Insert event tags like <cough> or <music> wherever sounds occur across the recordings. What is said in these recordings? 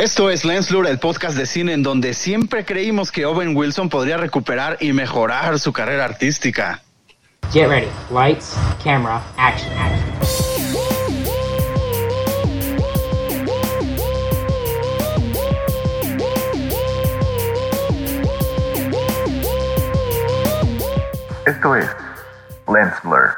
Esto es Lens Lure, el podcast de cine en donde siempre creímos que Owen Wilson podría recuperar y mejorar su carrera artística. Get ready. Lights, camera, action, action. Esto es Lens Blur.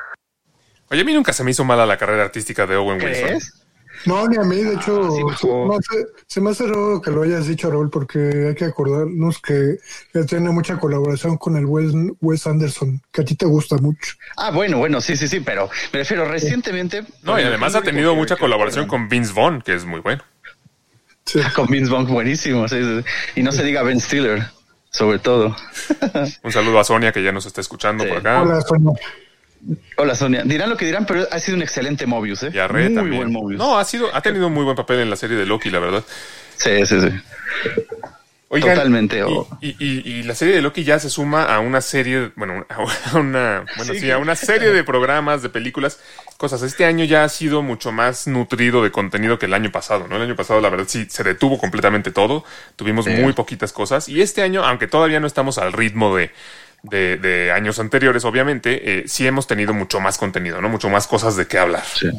Oye, a mí nunca se me hizo mala la carrera artística de Owen Wilson. ¿Crees? No, ni a mí, de hecho, sí, se, me hace, se me hace raro que lo hayas dicho, Raúl, porque hay que acordarnos que él tiene mucha colaboración con el Wes, Wes Anderson, que a ti te gusta mucho. Ah, bueno, bueno, sí, sí, sí, pero me refiero recientemente. No, y además ha tenido mucha colaboración con Vince Vaughn, que es muy bueno. Sí. <laughs> Con Vince Vaughn, buenísimo. sí, sí. Y no se diga Ben Stiller, sobre todo. Un saludo a Sonia, que ya nos está escuchando Sí. por acá. Hola, Sonia. Hola, Sonia. Dirán lo que dirán, pero ha sido un excelente Mobius, ¿eh? Y a Re Muy también. buen Mobius. No, ha sido, ha tenido un muy buen papel en la serie de Loki, la verdad. Sí, sí, sí. Oigan, Totalmente, Y, o- y- y- y la serie de Loki ya se suma a una serie, bueno, <laughs> a una, bueno, Sí, a una serie de programas, de películas, cosas. Este año ya ha sido mucho más nutrido de contenido que el año pasado, ¿no? El año pasado, la verdad, sí, se detuvo completamente todo. Tuvimos Sí. muy poquitas cosas. Y este año, aunque todavía no estamos al ritmo de, de, de años anteriores, obviamente, eh, sí hemos tenido mucho más contenido, ¿no? Mucho más cosas de qué hablar. Sí.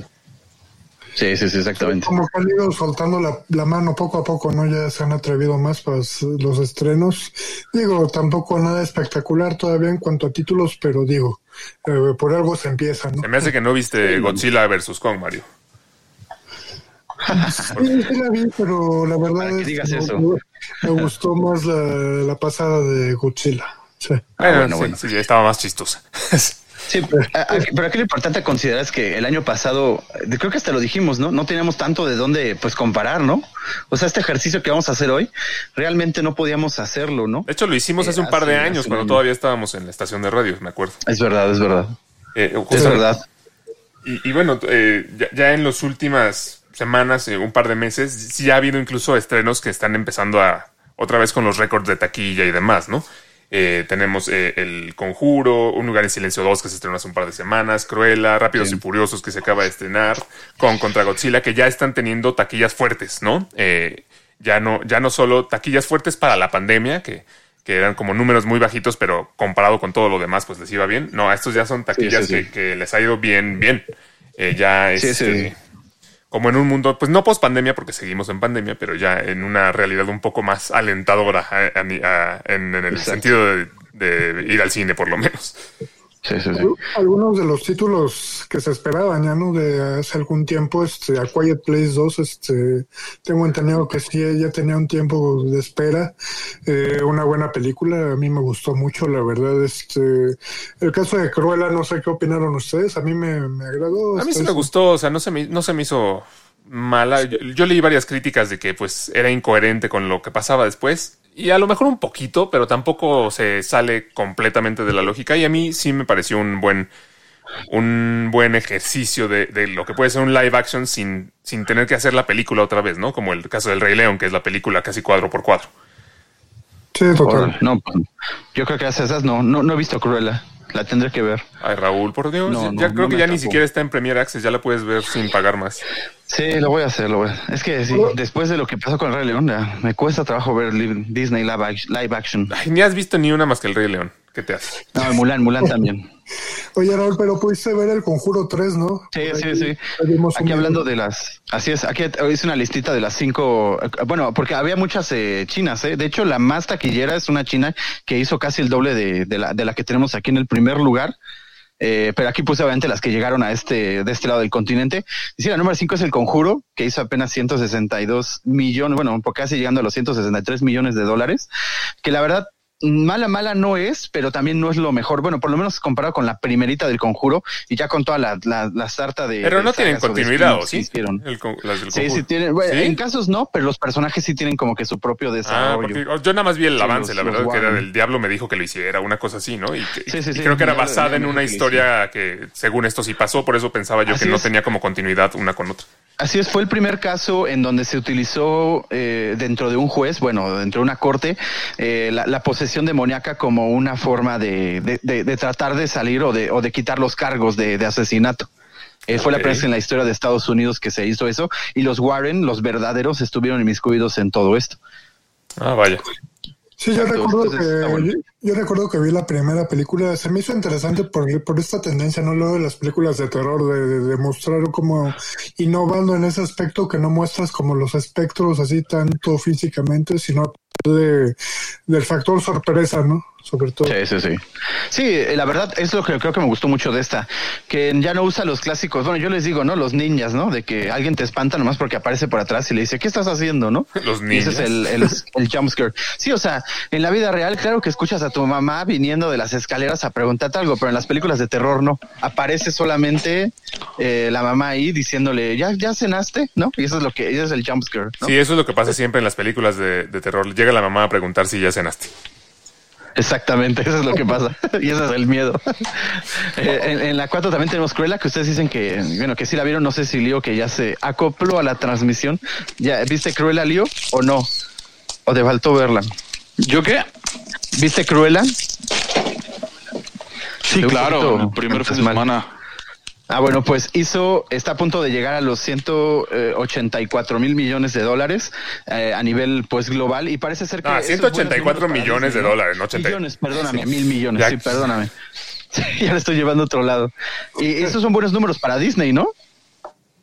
Sí, sí, sí, exactamente. Como que han ido soltando la, la mano poco a poco, ¿no? Ya se han atrevido más para los estrenos. Digo, tampoco nada espectacular todavía en cuanto a títulos, pero digo, eh, por algo se empieza, ¿no? Se me hace que no viste Godzilla versus Kong, Mario. Sí, sí la vi, pero la verdad que es digas me- eso. me, me gustó más la, la pasada de Godzilla. Sí. Ah, Bueno, bueno, sí, bueno. sí, estaba más chistosa. <laughs> Sí, pero a- aquí- pero aquí lo importante a considerar es que el año pasado, creo que hasta lo dijimos, ¿no? No teníamos tanto de dónde pues comparar, ¿no? O sea, este ejercicio que vamos a hacer hoy, realmente no podíamos hacerlo, ¿no? De hecho, lo hicimos Eh, hace un par de hace- años, cuando año. todavía estábamos en la estación de radio, me acuerdo. Es verdad, es verdad. Eh, Es verdad. Y, y bueno, eh, ya, ya en las últimas semanas, eh, un par de meses, sí ha habido incluso estrenos que están empezando a otra vez con los récords de taquilla y demás, ¿no? Eh, tenemos eh, El Conjuro, Un Lugar en Silencio 2 que se estrenó hace un par de semanas, Cruella, Rápidos Sí. y Furiosos que se acaba de estrenar, con Contra Godzilla, que ya están teniendo taquillas fuertes, ¿no? Eh, ya no, ya no solo taquillas fuertes para la pandemia, que, que eran como números muy bajitos, pero comparado con todo lo demás, pues les iba bien. No, estos ya son taquillas sí, sí. Que, que les ha ido bien, bien. Eh, ya este. Como en un mundo, pues no post pandemia, porque seguimos en pandemia, pero ya en una realidad un poco más alentadora a- a- a- en, en el Exacto. sentido de, de ir al cine, por lo menos. Sí, sí, sí. Algunos de los títulos que se esperaban ya, ¿no? De hace algún tiempo, este, A Quiet Place 2, este, tengo entendido que sí, ya tenía un tiempo de espera. Eh, una buena película, a mí me gustó mucho, la verdad. Este, el caso de Cruella, no sé qué opinaron ustedes, a mí me, me agradó. A mí sí Está- me gustó, o sea, no se me, no se me hizo mala. Yo, yo leí varias críticas de que pues era incoherente con lo que pasaba después. Y a lo mejor un poquito, pero tampoco se sale completamente de la lógica. Y a mí sí me pareció un buen, un buen ejercicio de, de lo que puede ser un live action sin, sin tener que hacer la película otra vez, ¿no? Como el caso del Rey León, que es la película casi cuadro por cuadro. Sí, total. No, pues, yo creo que hace esas no, no, no he visto Cruella. La tendré que ver. Ay, Raúl, por Dios, No, ya no, creo no que ya ni siquiera está en Premier Access, ya la puedes ver sin pagar más. Sí, lo voy a hacer, lo voy a hacer. Es que sí, después de lo que pasó con el Rey León, ya me cuesta trabajo ver Disney live action. Live action. Ay, ni has visto ni una más que el Rey León. ¿Qué te hace? No, Mulan, Mulan también. <laughs> Oye, Raúl, pero pudiste ver el Conjuro 3, ¿no? Sí, sí, sí. Aquí hablando video. de las, así es, aquí hice una listita de las cinco, bueno, porque había muchas eh, chinas, ¿eh? De hecho, la más taquillera es una china que hizo casi el doble de, de la, de la que tenemos aquí en el primer lugar. Eh, pero aquí puse obviamente las que llegaron a este, de este lado del continente. Y sí, la número cinco es El Conjuro, que hizo apenas 162 millones, bueno, casi llegando a los 163 millones de dólares, que la verdad mala, mala no es, pero también no es lo mejor. Bueno, por lo menos comparado con la primerita del Conjuro y ya con toda la, la, la sarta de. Pero de no tienen continuidad, ¿o sí? hicieron. El las del Sí, sí tienen. bueno, ¿Sí? En casos no, pero los personajes sí tienen como que su propio Ah, desarrollo. porque yo nada más vi el Sí, avance, los- la verdad, que era del diablo me dijo que lo hiciera, una cosa así, ¿no? Y, que- Sí, sí, y sí, creo que era basada en una historia que, según esto sí pasó, por eso pensaba yo Así que no es. tenía como continuidad una con otra. Así es, fue el primer caso en donde se utilizó eh, dentro de un juez, bueno, dentro de una corte, eh, la, la posesión demoníaca como una forma de, de, de- de tratar de salir o de, o de quitar los cargos de, asesinato. Eh, fue la primera vez en la historia de Estados Unidos que se hizo eso y los Warren, los verdaderos, estuvieron inmiscuidos en todo esto. Ah, vaya. Sí, yo recuerdo, que, bueno. yo, yo recuerdo que vi la primera película, se me hizo interesante por, por esta tendencia, no luego de las películas de terror, de, de, de mostrar como innovando en ese aspecto que no muestras como los espectros así tanto físicamente, sino de, del factor sorpresa, ¿no? Sobre todo. Sí, sí, sí. Sí, eh, la verdad es lo que creo que me gustó mucho de esta, que ya no usa los clásicos, bueno, yo les digo, ¿no? Los ninjas, ¿no? De que alguien te espanta nomás porque aparece por atrás y le dice, ¿qué estás haciendo, no? <laughs> Los Y ese es ninjas. el, el, el jumpscare. Sí, o sea, en la vida real, claro que escuchas a tu mamá viniendo de las escaleras a preguntarte algo, pero en las películas de terror no. Aparece solamente eh, la mamá ahí diciéndole, ¿ya, ya cenaste? ¿No? Y eso es lo que, ese es el jumpscare, ¿no? Sí, eso es lo que pasa siempre en las películas de, de terror. Llega la mamá a preguntar si ya cenaste. Exactamente, eso es lo que pasa. <laughs> y ese es el miedo. <laughs> Eh, en, en la 4 también tenemos Cruella, que ustedes dicen que, bueno, que sí la vieron, no sé si Lío, que ya se acopló a la transmisión. ¿Ya viste Cruella, Lío, o no? ¿O te faltó verla? ¿Yo qué? ¿Viste Cruella? Sí, claro, el primer fin de mal. semana. Ah, bueno, pues hizo, está a punto de llegar a los 184 mil millones de dólares eh, a nivel pues global y parece ser que... Ah, esos buenos 184 números para millones de dólares, no 80. Millones, perdóname, mil millones, Ya. sí, perdóname. <laughs> Sí, ya le estoy llevando a otro lado. Y esos son buenos números para Disney, ¿no?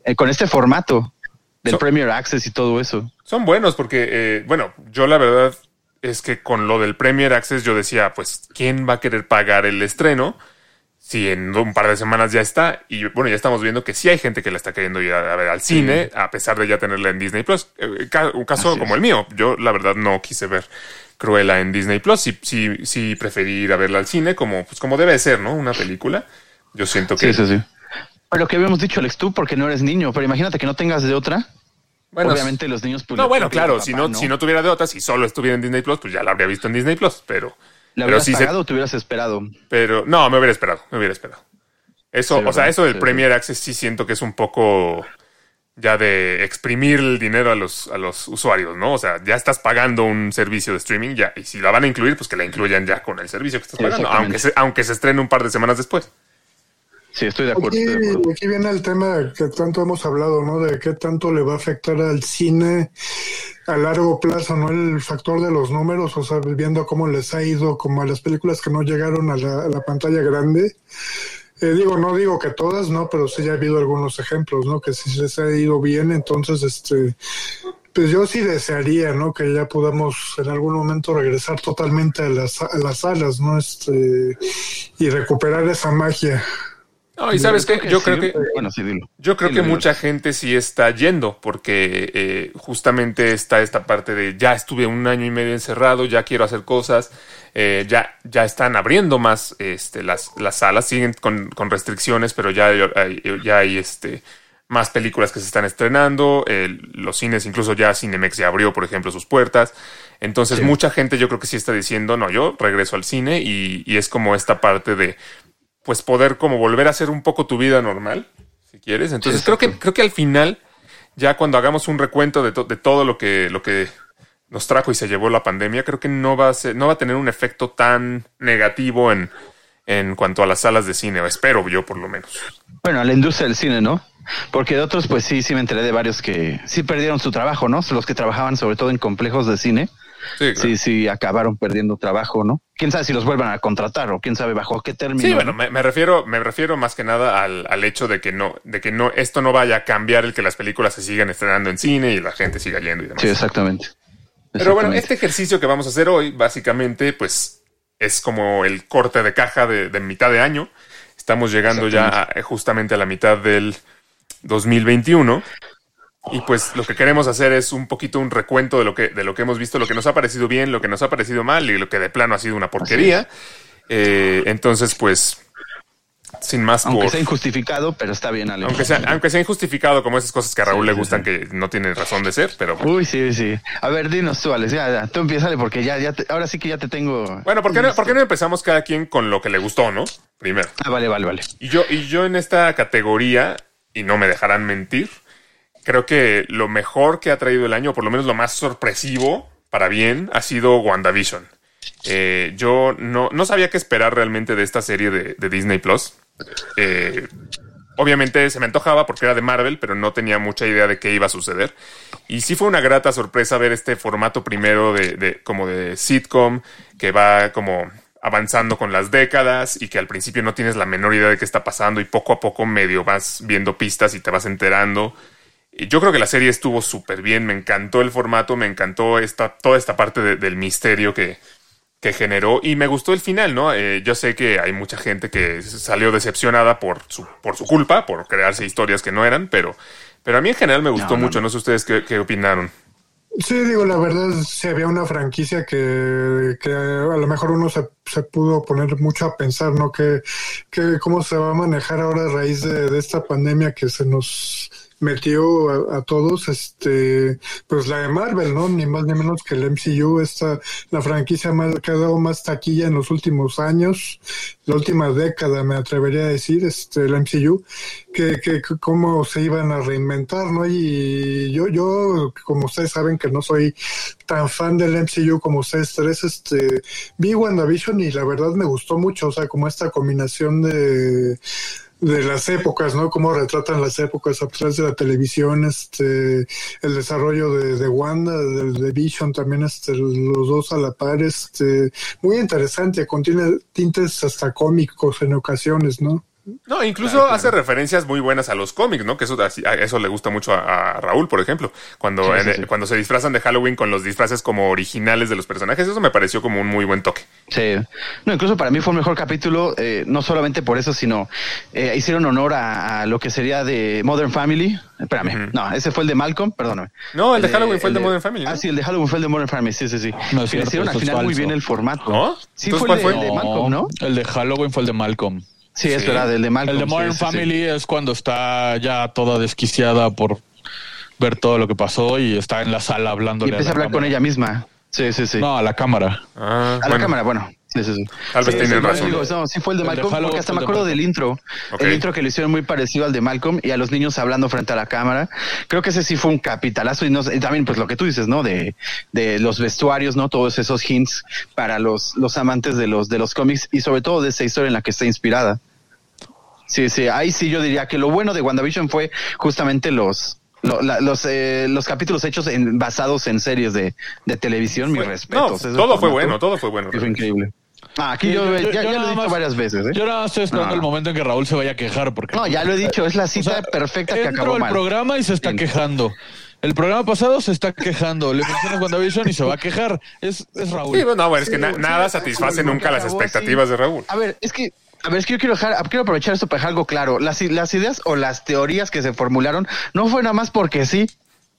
Eh, con este formato del Premier Access y todo eso. Son buenos porque, eh, bueno, yo la verdad es que con lo del Premier Access yo decía, pues, ¿quién va a querer pagar el estreno? Si en un par de semanas ya está. Y bueno, ya estamos viendo que sí hay gente que la está queriendo ir a, ver al cine, a pesar de ya tenerla en Disney Plus. Eh, ca- Un caso Así como es. el mío. Yo, la verdad, no quise ver Cruella en Disney Plus. Sí, sí, sí preferí ir a verla al cine, como, pues, como debe ser, ¿no? Una película. Yo siento que. Sí, sí, sí. Pero lo que habíamos dicho, Alex, tú porque no eres niño, pero imagínate que no tengas de otra. Bueno, Obviamente los niños... pues, No, bueno, claro, papá, si no, si no tuviera de otra, si solo estuviera en Disney Plus, pues ya la habría visto en Disney Plus, pero. ¿Le pero hubieras sí se- pagado o te hubieras esperado? Pero no, me hubiera esperado, me hubiera esperado. Eso, Sí, o sea, eso del Sí, Premier Access sí siento que es un poco ya de exprimir el dinero a los, a los usuarios, ¿no? O sea, ya estás pagando un servicio de streaming ya, y si la van a incluir, pues que la incluyan ya con el servicio que estás pagando, aunque se, aunque se estrene un par de semanas después. Sí, estoy de acuerdo. Aquí, estoy de acuerdo. aquí viene el tema que tanto hemos hablado, ¿no? De qué tanto le va a afectar al cine a largo plazo, ¿no? El factor de los números, o sea, viendo cómo les ha ido, como a las películas que no llegaron a la, a la pantalla grande. Eh, digo, no digo que todas, ¿no? Pero sí ya ha habido algunos ejemplos, ¿no? Que sí les ha ido bien, entonces, este, pues yo sí desearía, ¿no? Que ya podamos en algún momento regresar totalmente a las, a las salas, ¿no? Este, y recuperar esa magia. No, y sabes qué, yo creo que Bueno, sí, dilo. Yo creo que mucha gente sí está yendo, porque eh, justamente está esta parte de ya estuve un año y medio encerrado, ya quiero hacer cosas, eh, ya, ya están abriendo más este, las, las salas, siguen con, con restricciones, pero ya hay, ya hay este, más películas que se están estrenando, eh, los cines, incluso ya Cinemex ya abrió, por ejemplo, sus puertas. Entonces, Sí. mucha gente yo creo que sí está diciendo, no, yo regreso al cine y, y es como esta parte de, pues, poder como volver a hacer un poco tu vida normal, si quieres. Entonces, Sí, creo que, creo que al final, ya cuando hagamos un recuento de, to- de todo lo que, lo que nos trajo y se llevó la pandemia, creo que no va a ser, no va a tener un efecto tan negativo en, en cuanto a las salas de cine, o espero yo por lo menos. Bueno, a la industria del cine, ¿no? Porque de otros, pues sí, sí me enteré de varios que sí perdieron su trabajo, ¿no? Los que trabajaban sobre todo en complejos de cine, Sí, claro. sí, sí acabaron perdiendo trabajo, ¿no? Quién sabe si los vuelvan a contratar o quién sabe bajo qué término. Sí, bueno, ¿no? me, me refiero, me refiero más que nada al, al hecho de que no, de que no, esto no vaya a cambiar el que las películas se sigan estrenando en cine y la gente siga yendo y demás. Sí, exactamente. Pero bueno, este ejercicio que vamos a hacer hoy, básicamente, pues es como el corte de caja de, de mitad de año. Estamos llegando ya a- justamente a la mitad del 2021. Y pues lo que queremos hacer es un poquito un recuento de lo que, de lo que hemos visto, lo que nos ha parecido bien, lo que nos ha parecido mal y lo que de plano ha sido una porquería. Eh, entonces, pues, sin más Aunque por- sea injustificado, pero está bien, Ale. aunque sea, aunque sea injustificado como esas cosas que a Raúl Sí, le gustan sí. que no tienen razón de ser, pero Uy, sí, sí. A ver, dinos tú, Alex. Ya, ya. Tú empieza porque ya, ya te- ahora sí que ya te tengo. bueno, ¿por qué, no, por qué no empezamos cada quien con lo que le gustó, no? Primero. Ah, vale, vale, vale. Y yo, y yo en esta categoría, y no me dejarán mentir, creo que lo mejor que ha traído el año, o por lo menos lo más sorpresivo para bien, ha sido WandaVision. Eh, yo no, no sabía qué esperar realmente de esta serie de, de Disney Plus. Eh, obviamente se me antojaba porque era de Marvel, pero no tenía mucha idea de qué iba a suceder. Y sí fue una grata sorpresa ver este formato primero de, de como de sitcom que va como avanzando con las décadas y que al principio no tienes la menor idea de qué está pasando y poco a poco medio vas viendo pistas y te vas enterando. Y yo creo que la serie estuvo súper bien, me encantó el formato, me encantó esta, toda esta parte de- del misterio que, que generó y me gustó el final, ¿no? Eh, yo sé que hay mucha gente que salió decepcionada por su, por su culpa, por crearse historias que no eran, pero, pero a mí en general me gustó No, no, mucho, no. sé ustedes qué, qué opinaron. Sí, digo, la verdad, si había una franquicia que, que a lo mejor uno se, se pudo poner mucho a pensar, ¿no? Que, que cómo se va a manejar ahora a raíz de, de esta pandemia que se nos metió a, a todos, este, pues la de Marvel, ¿no? Ni más ni menos que el MCU, esta, la franquicia más, que ha dado más taquilla en los últimos años, la última década, me atrevería a decir, este, el MCU, que, que, cómo se iban a reinventar, ¿no? Y yo, yo, como ustedes saben que no soy tan fan del MCU como ustedes tres, este, vi WandaVision y la verdad me gustó mucho, o sea, como esta combinación de de las épocas, ¿no? Cómo retratan las épocas a través de la televisión, este, el desarrollo de, de Wanda, de, de Vision, también este, los dos a la par, este, muy interesante, contiene tintes hasta cómicos en ocasiones, ¿no? No, incluso hace referencias muy buenas a los cómics, ¿no? Que eso, a eso le gusta mucho a, a Raúl, por ejemplo. Cuando, Sí, en- sí, sí. cuando se disfrazan de Halloween con los disfraces como originales de los personajes, eso me pareció como un muy buen toque. Sí. No, incluso para mí fue el mejor capítulo, eh, no solamente por eso, sino eh, hicieron honor a, a lo que sería de Modern Family. Espérame, no, ese fue el de Malcolm, perdóname. No, el de Halloween fue el de Modern Family, ¿no? Ah, sí, el de Halloween fue el de Modern Family, sí, sí, sí. No es Que le cierto, hicieron al final muy bien el formato. ¿No? Sí, Entonces, fue el ¿cuál de, fue? el de Malcolm, ¿no? El de Halloween fue el de Malcolm. Sí, es Sí. verdad, el de Malcolm. El de Modern sí, sí, sí. Family es cuando está ya toda desquiciada por ver todo lo que pasó y está en la sala hablando. Y empieza a hablar con ella misma. Sí, sí, sí. No, a la cámara. Ah, a la cámara, bueno. Sí, sí, sí. Tal vez Sí, tienen sí, razón. digo, no, sí fue el de El de Malcolm, porque hasta me de acuerdo del intro. El intro que le hicieron muy parecido al de Malcolm y a los niños hablando frente a la cámara. Creo que ese sí fue un capitalazo y, no, sé, y también pues lo que tú dices, ¿no? De, de los vestuarios, ¿no? Todos esos hints para los, los amantes de los, de los cómics y sobre todo de esa historia en la que está inspirada. Sí, sí, ahí sí yo diría que lo bueno de WandaVision fue justamente los, lo- la- los, eh, los capítulos hechos en, basados en series de, de televisión, mis Fue- respetos. no, Ese todo fue bueno, todo fue bueno. Fue increíble. Ah, aquí yo, yo- ya, yo- ya yo lo he dicho más- varias veces, ¿eh? Yo nada más estoy esperando No. el momento en que Raúl se vaya a quejar porque No, ya lo he dicho, es la cita O sea, perfecta que acabó mal. programa y se está Bien. quejando. El programa pasado se está quejando. Le mencionas WandaVision y se va a quejar. Es, es Raúl. Sí, bueno, no, bueno, es que na- Sí, nada sí, satisface sí, nunca las expectativas así. de Raúl. A ver, es que, a ver, es que yo quiero dejar, quiero aprovechar esto para dejar algo claro. Las, las ideas o las teorías que se formularon no fue nada más porque sí.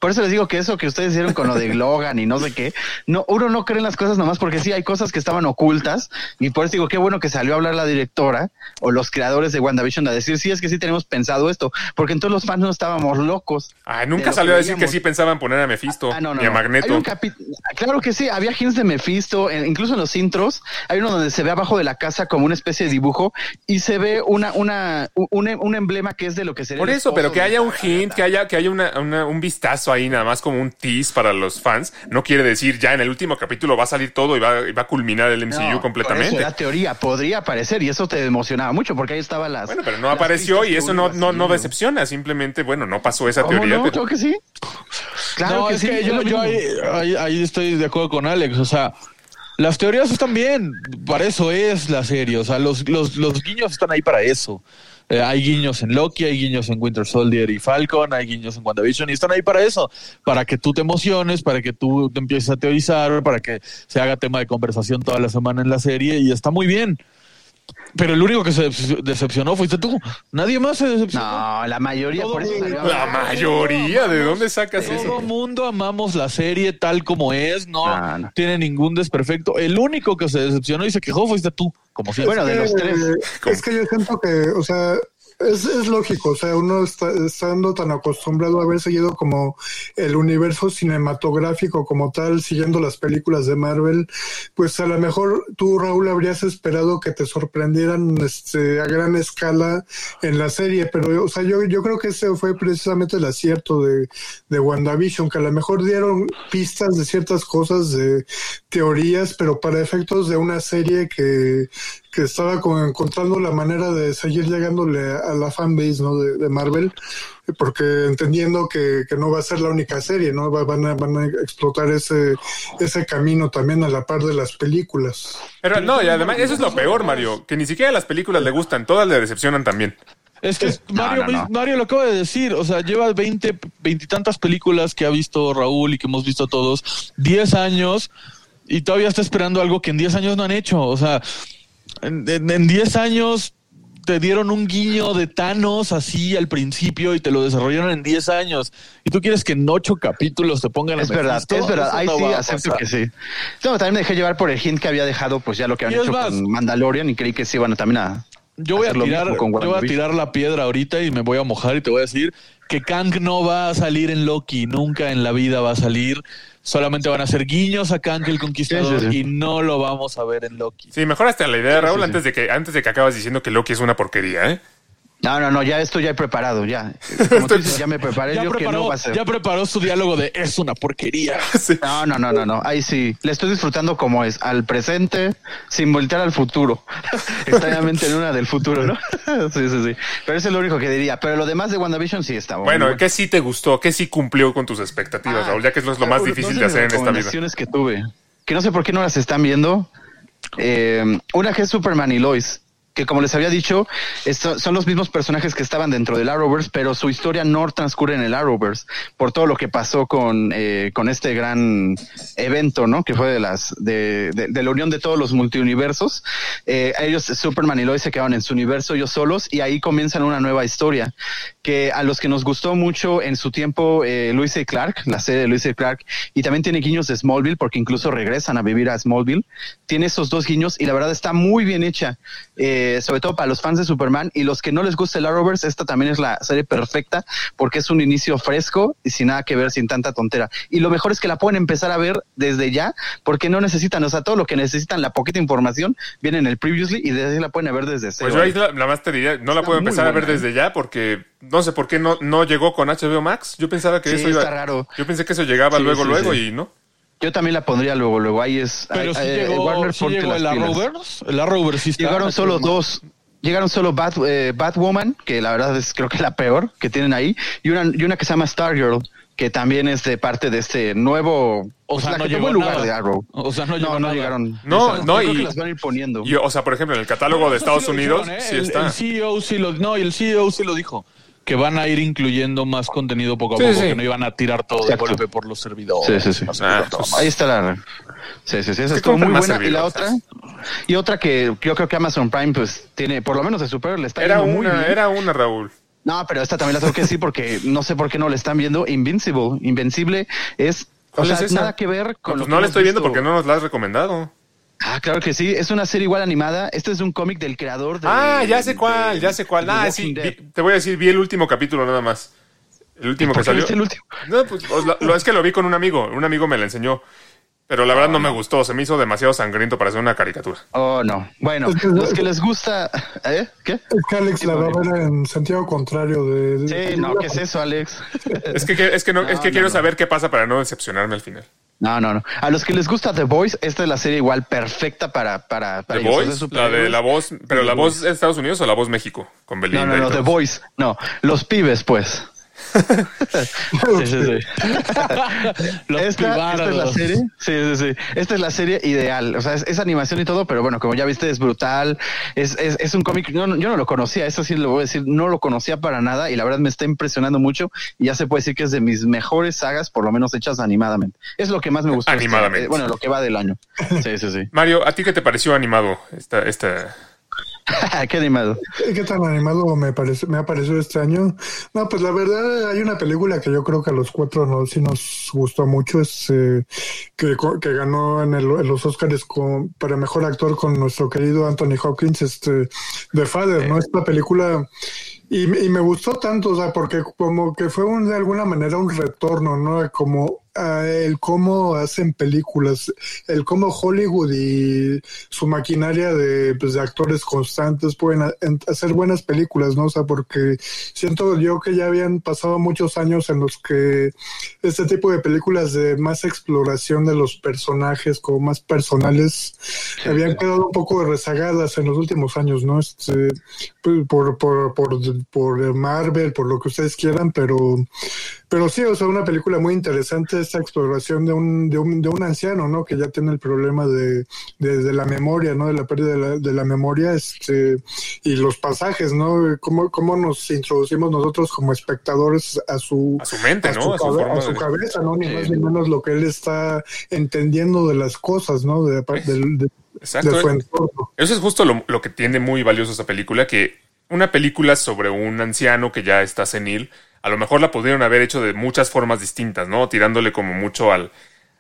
Por eso les digo que eso que ustedes hicieron con lo de Logan y no sé qué, no, uno no cree en las cosas nomás porque sí hay cosas que estaban ocultas y por eso digo qué bueno que salió a hablar la directora o los creadores de WandaVision a decir sí es que sí tenemos pensado esto, porque entonces los fans no estábamos locos. De nunca salió a decir que sí pensaban poner a Mephisto Ah, no, no, y a. Magneto. Claro que sí, había hints de Mephisto, incluso en los intros, hay uno donde se ve abajo de la casa como una especie de dibujo y se ve una, una, un, un emblema que es de lo que sería. Por eso, pero que haya un hint, que haya, que haya una- una- un vistazo ahí, nada más como un tease para los fans, no quiere decir ya en el último capítulo va a salir todo y va, y va a culminar el MCU No, por completamente. Eso era teoría, podría aparecer y eso te emocionaba mucho porque ahí estaba las. Bueno, pero no apareció y eso no, no, no decepciona, simplemente, bueno, no pasó esa ¿Cómo teoría. no? pero- Creo que sí. Claro no, que es sí. que yo, yo ahí- ahí estoy de acuerdo con Alex. O sea, las teorías están bien. Para eso es la serie. O sea, los, los, los guiños están ahí para eso. Eh, hay guiños en Loki, hay guiños en Winter Soldier y Falcon, hay guiños en WandaVision y están ahí para eso. Para que tú te emociones, para que tú te empieces a teorizar, para que se haga tema de conversación toda la semana en la serie y está muy bien. Pero el único que se decep- decepcionó fuiste tú. Nadie más se decepcionó. No, la mayoría, Todo por eso mundo- salió a La mayoría, ¿de dónde sacas Todo eso? mundo amamos la serie tal como es, no, No, no. tiene ningún desperfecto. El único que se decepcionó y se quejó fuiste tú, como siempre. Bueno, de los tres. Es que yo siento que, o sea, es, es lógico, o sea, uno está estando tan acostumbrado a haber seguido como el universo cinematográfico como tal, siguiendo las películas de Marvel, pues a lo mejor tú, Raúl, habrías esperado que te sorprendieran este, a gran escala en la serie, pero, o sea, yo, yo creo que ese fue precisamente el acierto de, de WandaVision, que a lo mejor dieron pistas de ciertas cosas, de teorías, pero para efectos de una serie que que estaba como encontrando la manera de seguir llegándole a la fanbase, ¿no? De, de Marvel, porque entendiendo que, que no va a ser la única serie, ¿no? Va- Van a, van a explotar ese, ese camino también a la par de las películas. Pero no, y además, eso es lo peor, Mario, que ni siquiera las películas le gustan, todas le decepcionan también. Es que Mario, no, no. Mario lo acaba de decir, o sea, lleva 20, veintitantas películas que ha visto Raúl y que hemos visto todos, 10 años, y todavía está esperando algo que en 10 años no han hecho. O sea, en, en, en 10 años te dieron un guiño de Thanos así al principio y te lo desarrollaron en 10 años. Y tú quieres que en 8 capítulos te pongan a Es verdad, Mephisto? es verdad. Eso Ahí no sí a acepto que sí. No, también me dejé llevar por el hint que había dejado, pues ya lo que habían es hecho más- con Mandalorian y creí que sí iban a también a. Yo voy a tirar, con yo voy a tirar la piedra ahorita y me voy a mojar y te voy a decir que Kang no va a salir en Loki, nunca en la vida va a salir. Solamente van a hacer guiños a Kang el Conquistador Sí, sí, sí. y no lo vamos a ver en Loki. Sí, mejor hasta la idea, Raúl, sí, sí. antes de que antes de que acabas diciendo que Loki es una porquería, ¿eh? No, no, no, ya esto ya he preparado, ya. Como tú dices, ya me preparé Ya yo que preparó, no va a ser. ya preparó su diálogo de es una porquería. <laughs> Sí. No, no, no, no, no. Ahí sí. Le estoy disfrutando como es, al presente, sin voltear al futuro. <laughs> Extrañamente en una del futuro, ¿no? <laughs> sí, sí, sí. Pero eso es lo único que diría. Pero lo demás de WandaVision sí está Bueno, muy ¿qué sí te gustó? ¿Qué sí cumplió con tus expectativas, Ah, Raúl? Ya que eso es lo más difícil de hacer en esta vida. que tuve, que no sé por qué no las están viendo. Eh, una que es Superman y Lois, que como les había dicho, son los mismos personajes que estaban dentro del Arrowverse, pero su historia no transcurre en el Arrowverse por todo lo que pasó con, eh, con este gran evento, ¿no? Que fue de las de, de- de la unión de todos los multiuniversos. Eh, ellos, Superman y Lois, se quedaron en su universo ellos solos y ahí comienzan una nueva historia que a los que nos gustó mucho en su tiempo eh, Luis y Clark, la serie de Luis y Clark, y también tiene guiños de Smallville porque incluso regresan a vivir a Smallville. Tiene esos dos guiños y la verdad está muy bien hecha, eh, sobre todo para los fans de Superman y los que no les gusta el Arrowverse, esta también es la serie perfecta porque es un inicio fresco y sin nada que ver, sin tanta tontera. Y lo mejor es que la pueden empezar a ver desde ya porque no necesitan, o sea, todo lo que necesitan, la poquita información, viene en el previously y desde ahí la pueden ver desde cero. Pues yo ahí la, la más te diría, no la puedo empezar a ver ¿eh? desde ya porque no sé por qué no, no llegó con HBO Max. Yo pensaba que Sí, eso iba. está raro. Yo pensé que eso llegaba Sí, luego, sí, luego sí. y no. Yo también la pondría luego, luego ahí es. Pero eh, sí eh, llegó, Warner, sí llegó las el. Arrowverse. El Arrowverse sí está. Llegaron solo dos. Llegaron solo Bat, eh, Batwoman, que la verdad es creo que la peor que tienen ahí, y una, y una que se llama Stargirl, que también es de parte de este nuevo. O pues, sea, la no que tomó llegó el lugar nada. de Arrow. O sea, no No, llegó no, llegaron. No, no, yo creo y- que las van a ir poniendo. Y, o sea, por ejemplo, en el catálogo de Estados sí Unidos dijeron, ¿eh? sí el, está. El CEO sí lo, no, y el CEO sí lo dijo. Que van a ir incluyendo más contenido poco a Sí, poco, sí. que no iban a tirar todo de Exacto. golpe por los servidores. Sí, sí, sí. Ah, pues. Ahí está la. Sí, sí, sí. Esa que estuvo muy buena. Y la otra. Y otra que yo creo que Amazon Prime, pues, tiene, por lo menos de Super, le está Era yendo muy una, bien. era una, Raúl. No, pero esta también la tengo que decir porque no sé por qué no le están viendo. Invincible. Invencible es. O ¿Cuál sea, es nada que ver con. Pues lo que no la hemos estoy viendo porque no nos la has recomendado. Ah, claro que sí. Es una serie igual animada. Este es un cómic del creador de. ah, ya sé cuál, ya sé cuál. Ah, sí, vi- te voy a decir, vi el último capítulo nada más. El último ¿Por que salió. el último? No, pues lo- es que lo vi con un amigo. Un amigo me la enseñó. Pero la verdad no me gustó. Se me hizo demasiado sangriento para hacer una caricatura. Oh, no. Bueno, Es que- los que les gusta. ¿Eh? ¿Qué? Es que Alex la va a ver en sentido contrario de... de- Sí, no, ¿qué es eso, Alex? <laughs> Es que, es que, no, es que No, quiero no, saber qué pasa para no decepcionarme al final. No, no, no. A los que les gusta The Voice, esta es la serie igual perfecta para. para, para ¿The Voice? La de la voz. ¿Pero The la voz Voice. de Estados Unidos o la voz México? Con Belinda. No, no, no, The. Voice. No, los pibes, pues. <laughs> sí, sí, sí. <laughs> Los esta, esta es la serie. Sí, sí, sí. Esta es la serie ideal. O sea, es, es animación y todo, pero bueno, como ya viste, es brutal. Es, es, es un cómic. No, no, yo no lo conocía, eso sí lo voy a decir. No lo conocía para nada y la verdad me está impresionando mucho. Y ya se puede decir que es de mis mejores sagas, por lo menos hechas animadamente. Es lo que más me gustó. Animadamente. eh, bueno, lo que va del año. <laughs> Sí, sí, sí. Mario, ¿a ti qué te pareció animado esta, esta... <laughs> Qué animado. ¿Qué tan animado me parece, me ha parecido este año? No, pues la verdad hay una película que yo creo que a los cuatro no, sí nos gustó mucho, es eh, que, ganó en, el- en los Oscars con, para mejor actor con nuestro querido Anthony Hopkins, este, The Father, ¿no? Esta película y, y me gustó tanto, o sea, porque como que fue un- de alguna manera un retorno, ¿no? Como a el cómo hacen películas, el cómo Hollywood y su maquinaria de, pues, de actores constantes pueden a- en- hacer buenas películas, ¿no? O sea, porque siento yo que ya habían pasado muchos años en los que este tipo de películas de más exploración de los personajes, como más personales, habían quedado un poco rezagadas en los últimos años, ¿no? Este, pues, por, por, por, por Marvel, por lo que ustedes quieran, pero, pero sí, o sea, una película muy interesante esta exploración de un, de un, de un anciano, ¿no? Que ya tiene el problema de, de, de la memoria, ¿no? De la pérdida de la, de la memoria, este, y los pasajes, ¿no? Cómo, cómo nos introducimos nosotros como espectadores a su, A su mente, a ¿no? su, A su cabe- forma a su de- cabeza, ¿no? Ni más ni menos lo que él está entendiendo de las cosas, ¿no? De, Exacto. su entorno. Eso es justo lo, lo que tiene muy valioso esa película, que una película sobre un anciano que ya está senil, a lo mejor la pudieron haber hecho de muchas formas distintas, ¿no? Tirándole como mucho al,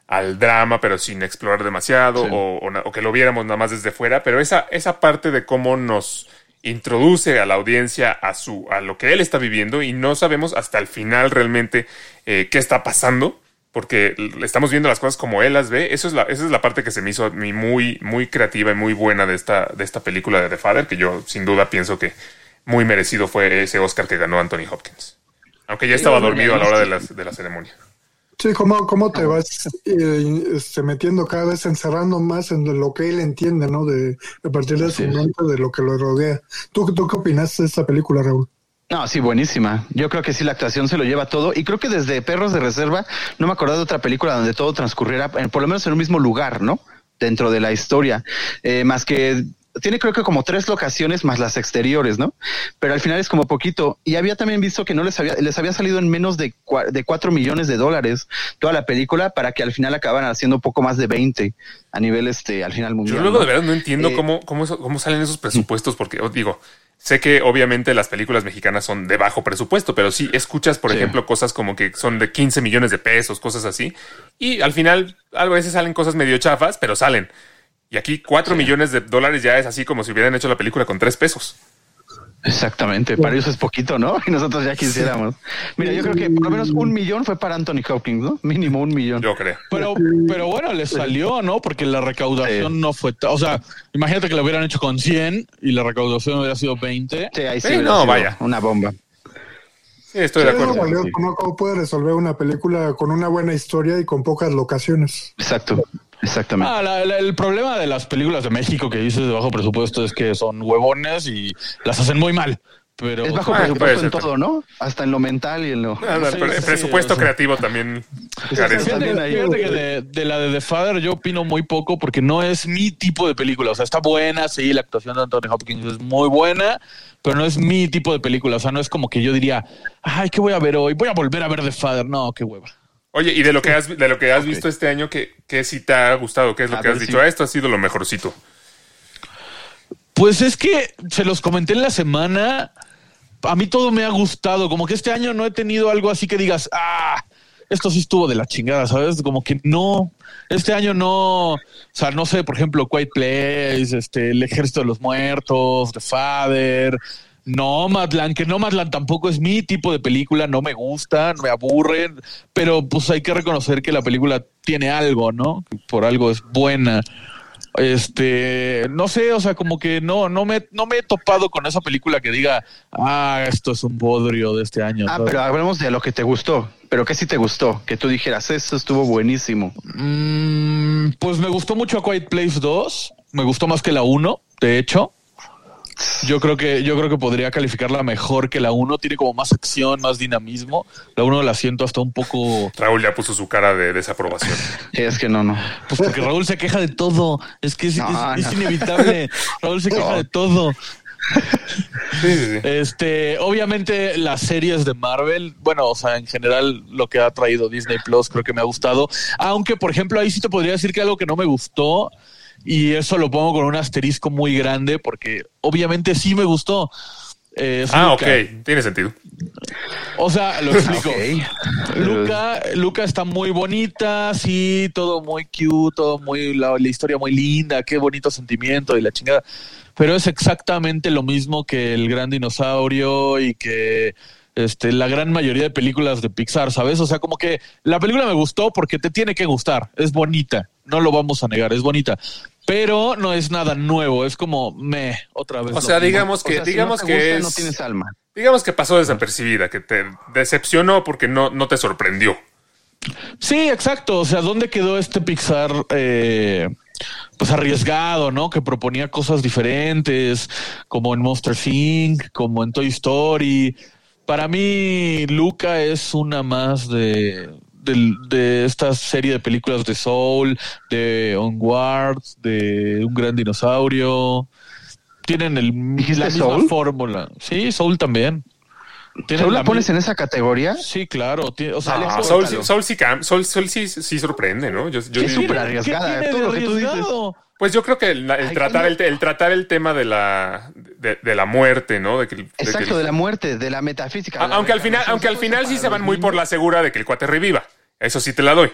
al drama, pero sin explorar demasiado, Sí. o, o que lo viéramos nada más desde fuera, pero esa, esa parte de cómo nos introduce a la audiencia a su a lo que él está viviendo y no sabemos hasta el final realmente eh, qué está pasando porque estamos viendo las cosas como él las ve eso es la esa es la parte que se me hizo a mí muy muy creativa y muy buena de esta de esta película de The Father que yo sin duda pienso que muy merecido fue ese Oscar que ganó Anthony Hopkins aunque ya estaba dormido a la hora de viste. la, de la ceremonia Sí, ¿cómo, cómo te vas eh, este, metiendo cada vez, encerrando más en lo que él entiende, ¿no? De, a partir de su mente, de lo que lo rodea. ¿Tú, ¿Tú qué opinaste de esta película, Raúl? No, sí, buenísima. Yo creo que sí, la actuación se lo lleva todo. Y creo que desde Perros de Reserva no me acordaba de otra película donde todo transcurriera, en- por lo menos en un mismo lugar, ¿no? Dentro de la historia. Eh, más que tiene creo que como tres locaciones más las exteriores, ¿no? Pero al final es como poquito. Y había también visto que no les había, les había salido en menos de, cua- de cuatro millones de dólares toda la película para que al final acabaran haciendo poco más de 20 a nivel este, al final mundial. Yo luego ¿no? de verdad no entiendo Eh, cómo, cómo, cómo salen esos presupuestos, porque os digo, sé que obviamente las películas mexicanas son de bajo presupuesto, pero sí escuchas, por Sí. ejemplo, cosas como que son de 15 millones de pesos, cosas así, y al final a veces salen cosas medio chafas, pero salen. Y aquí 4 millones de dólares ya es así como si hubieran hecho la película con 3 pesos. Exactamente, para ellos es poquito, ¿no? <laughs> Y nosotros ya quisiéramos. Mira, yo creo que por lo menos un millón fue para Anthony Hopkins, ¿no? Mínimo un millón. Yo creo. Pero, pero bueno, le salió, ¿no? Porque la recaudación Sí. no fue... O sea, imagínate que lo hubieran hecho con 100 y la recaudación hubiera sido 20. Sí, ahí sí, Sí, no, sido vaya. Una bomba. Sí, estoy Sí, de acuerdo. valioso, sí. ¿no? ¿Cómo puede resolver una película con una buena historia y con pocas locaciones? Exacto, exactamente. Ah, la- la- el problema de las películas de México que dices de bajo presupuesto es que son huevones y las hacen muy mal. Pero es bajo Ah, presupuesto en todo, ¿no? Hasta en lo mental y en lo... Ah, no, Sí, el sí, presupuesto o sea. creativo también Fíjate, fíjate que de, de la de The Father yo opino muy poco porque no es mi tipo de película. O sea, está buena, sí, la actuación de Anthony Hopkins es muy buena, pero no es mi tipo de película. O sea, no es como que yo diría, ay, ¿qué voy a ver hoy? Voy a volver a ver The Father. No, qué hueva. Oye, y de lo que has, de lo que has visto este año, ¿qué, qué sí te ha gustado? ¿Qué es lo A que has ver, dicho? sí. Ah, Esto ha sido lo mejorcito. Pues es que se los comenté en la semana. A mí todo me ha gustado. Como que este año no he tenido algo así que digas, ah, esto sí estuvo de la chingada, ¿sabes? Como que no. Este año no. O sea, no sé, por ejemplo, Quiet Place, este, El Ejército de los Muertos, The Father. Nomadland, que Nomadland tampoco es mi tipo de película, no me gusta, me aburren, pero pues hay que reconocer que la película tiene algo, ¿no? Por algo es buena. Este, no sé, o sea, como que no, no me, no me he topado con esa película que diga, ah, esto es un bodrio de este año. Ah, ¿sabes? pero hablemos de lo que te gustó. Pero ¿qué sí te gustó? Que tú dijeras, esto estuvo buenísimo. Mm, pues me gustó mucho A Quiet Place 2, me gustó más que la 1, de hecho. Yo creo que yo creo que podría calificarla mejor que la 1, tiene como más acción, más dinamismo. La 1 la siento hasta un poco Raúl ya puso su cara de desaprobación. Sí, <laughs> es que no, no. pues porque Raúl se queja de todo, es que es, No, es- es no. inevitable. Raúl se queja No. de todo. Sí, sí, sí. Este, obviamente las series de Marvel, bueno, o sea, en general lo que ha traído Disney Plus creo que me ha gustado, aunque por ejemplo ahí sí te podría decir que algo que no me gustó y eso lo pongo con un asterisco muy grande porque obviamente sí me gustó. Eh, Ah, Luca. ok. Tiene sentido. O sea, lo explico. Luca, Luca está muy bonita, sí, todo muy cute, todo muy, la, la historia muy linda, qué bonito sentimiento y la chingada. Pero es exactamente lo mismo que el gran dinosaurio y que este, la gran mayoría de películas de Pixar, ¿sabes? O sea, como que la película me gustó porque te tiene que gustar, es bonita, no lo vamos a negar, es bonita, pero no es nada nuevo, es como me otra vez. O sea, digamos O que, si digamos no que gusta, es, no tienes alma. digamos que pasó desapercibida, que te decepcionó porque no, no te sorprendió. Sí, exacto. O sea, ¿dónde quedó este Pixar eh, pues arriesgado, ¿no? Que proponía cosas diferentes, como en Monster Inc., como en Toy Story. Para mí, Luca es una más de, de, de esta serie de películas de Soul, de Onward, de Un Gran Dinosaurio. Tienen el, ¿Dijiste la misma Soul? fórmula. Sí, Soul también. ¿Tú la pones en esa categoría? Sí, claro. Tiene- o sea, suéltalo. Soul, sí- Soul sí Soul- Soul sí, sí sorprende, ¿no? Yo, yo Es súper arriesgada, ¿Qué tiene todo de lo que tú dices. Pues yo creo que el, el Ay, tratar, el, el tratar el tema de la, de, de la muerte, ¿no? De que, el- de que Exacto, el- de la muerte, de la metafísica. de A- la aunque al final, aunque al final sí para se van muy por la segura de que el cuate reviva. Eso sí te la doy.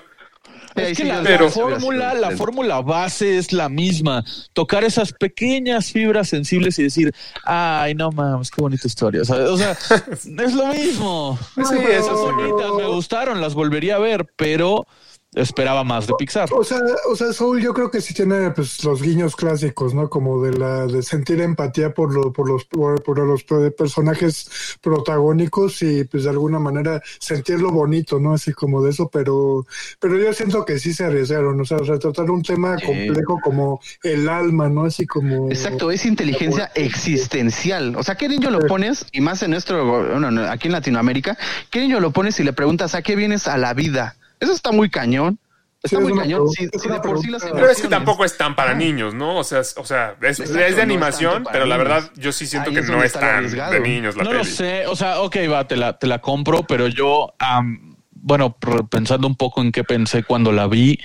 Es que la, fórmula, la fórmula base es la misma. Tocar esas pequeñas fibras sensibles y decir, ay, no mames, qué bonita historia. O sea, o sea, <laughs> es lo mismo. Sí, Esas bonitas, me gustaron, las volvería a ver, pero esperaba más de Pixar. O sea, o sea, Soul yo creo que sí tiene pues los guiños clásicos, ¿no? Como de la de sentir empatía por lo, por los por, por los pe- personajes protagónicos y pues de alguna manera sentirlo bonito, ¿no? Así como de eso, pero pero yo siento que sí se arriesgaron, o sea, retratar un tema Sí. complejo como el alma, ¿no? Así como Exacto, es inteligencia existencial. O sea, ¿qué niño lo pones? Y más en nuestro, bueno, no, aquí en Latinoamérica, ¿qué niño lo pones y le preguntas a qué vienes a la vida? Eso está muy cañón. Está es muy cañón. es de por sí las Pero es que tampoco es tan para niños, ¿no? O sea, es- o sea, es, Exacto, es de no es animación, pero la verdad yo sí siento Ahí que es no es tan arriesgado. de niños la no peli. lo sé, o sea, ok, va, te la, te la compro, pero yo, am, bueno, pensando un poco en qué pensé cuando la vi,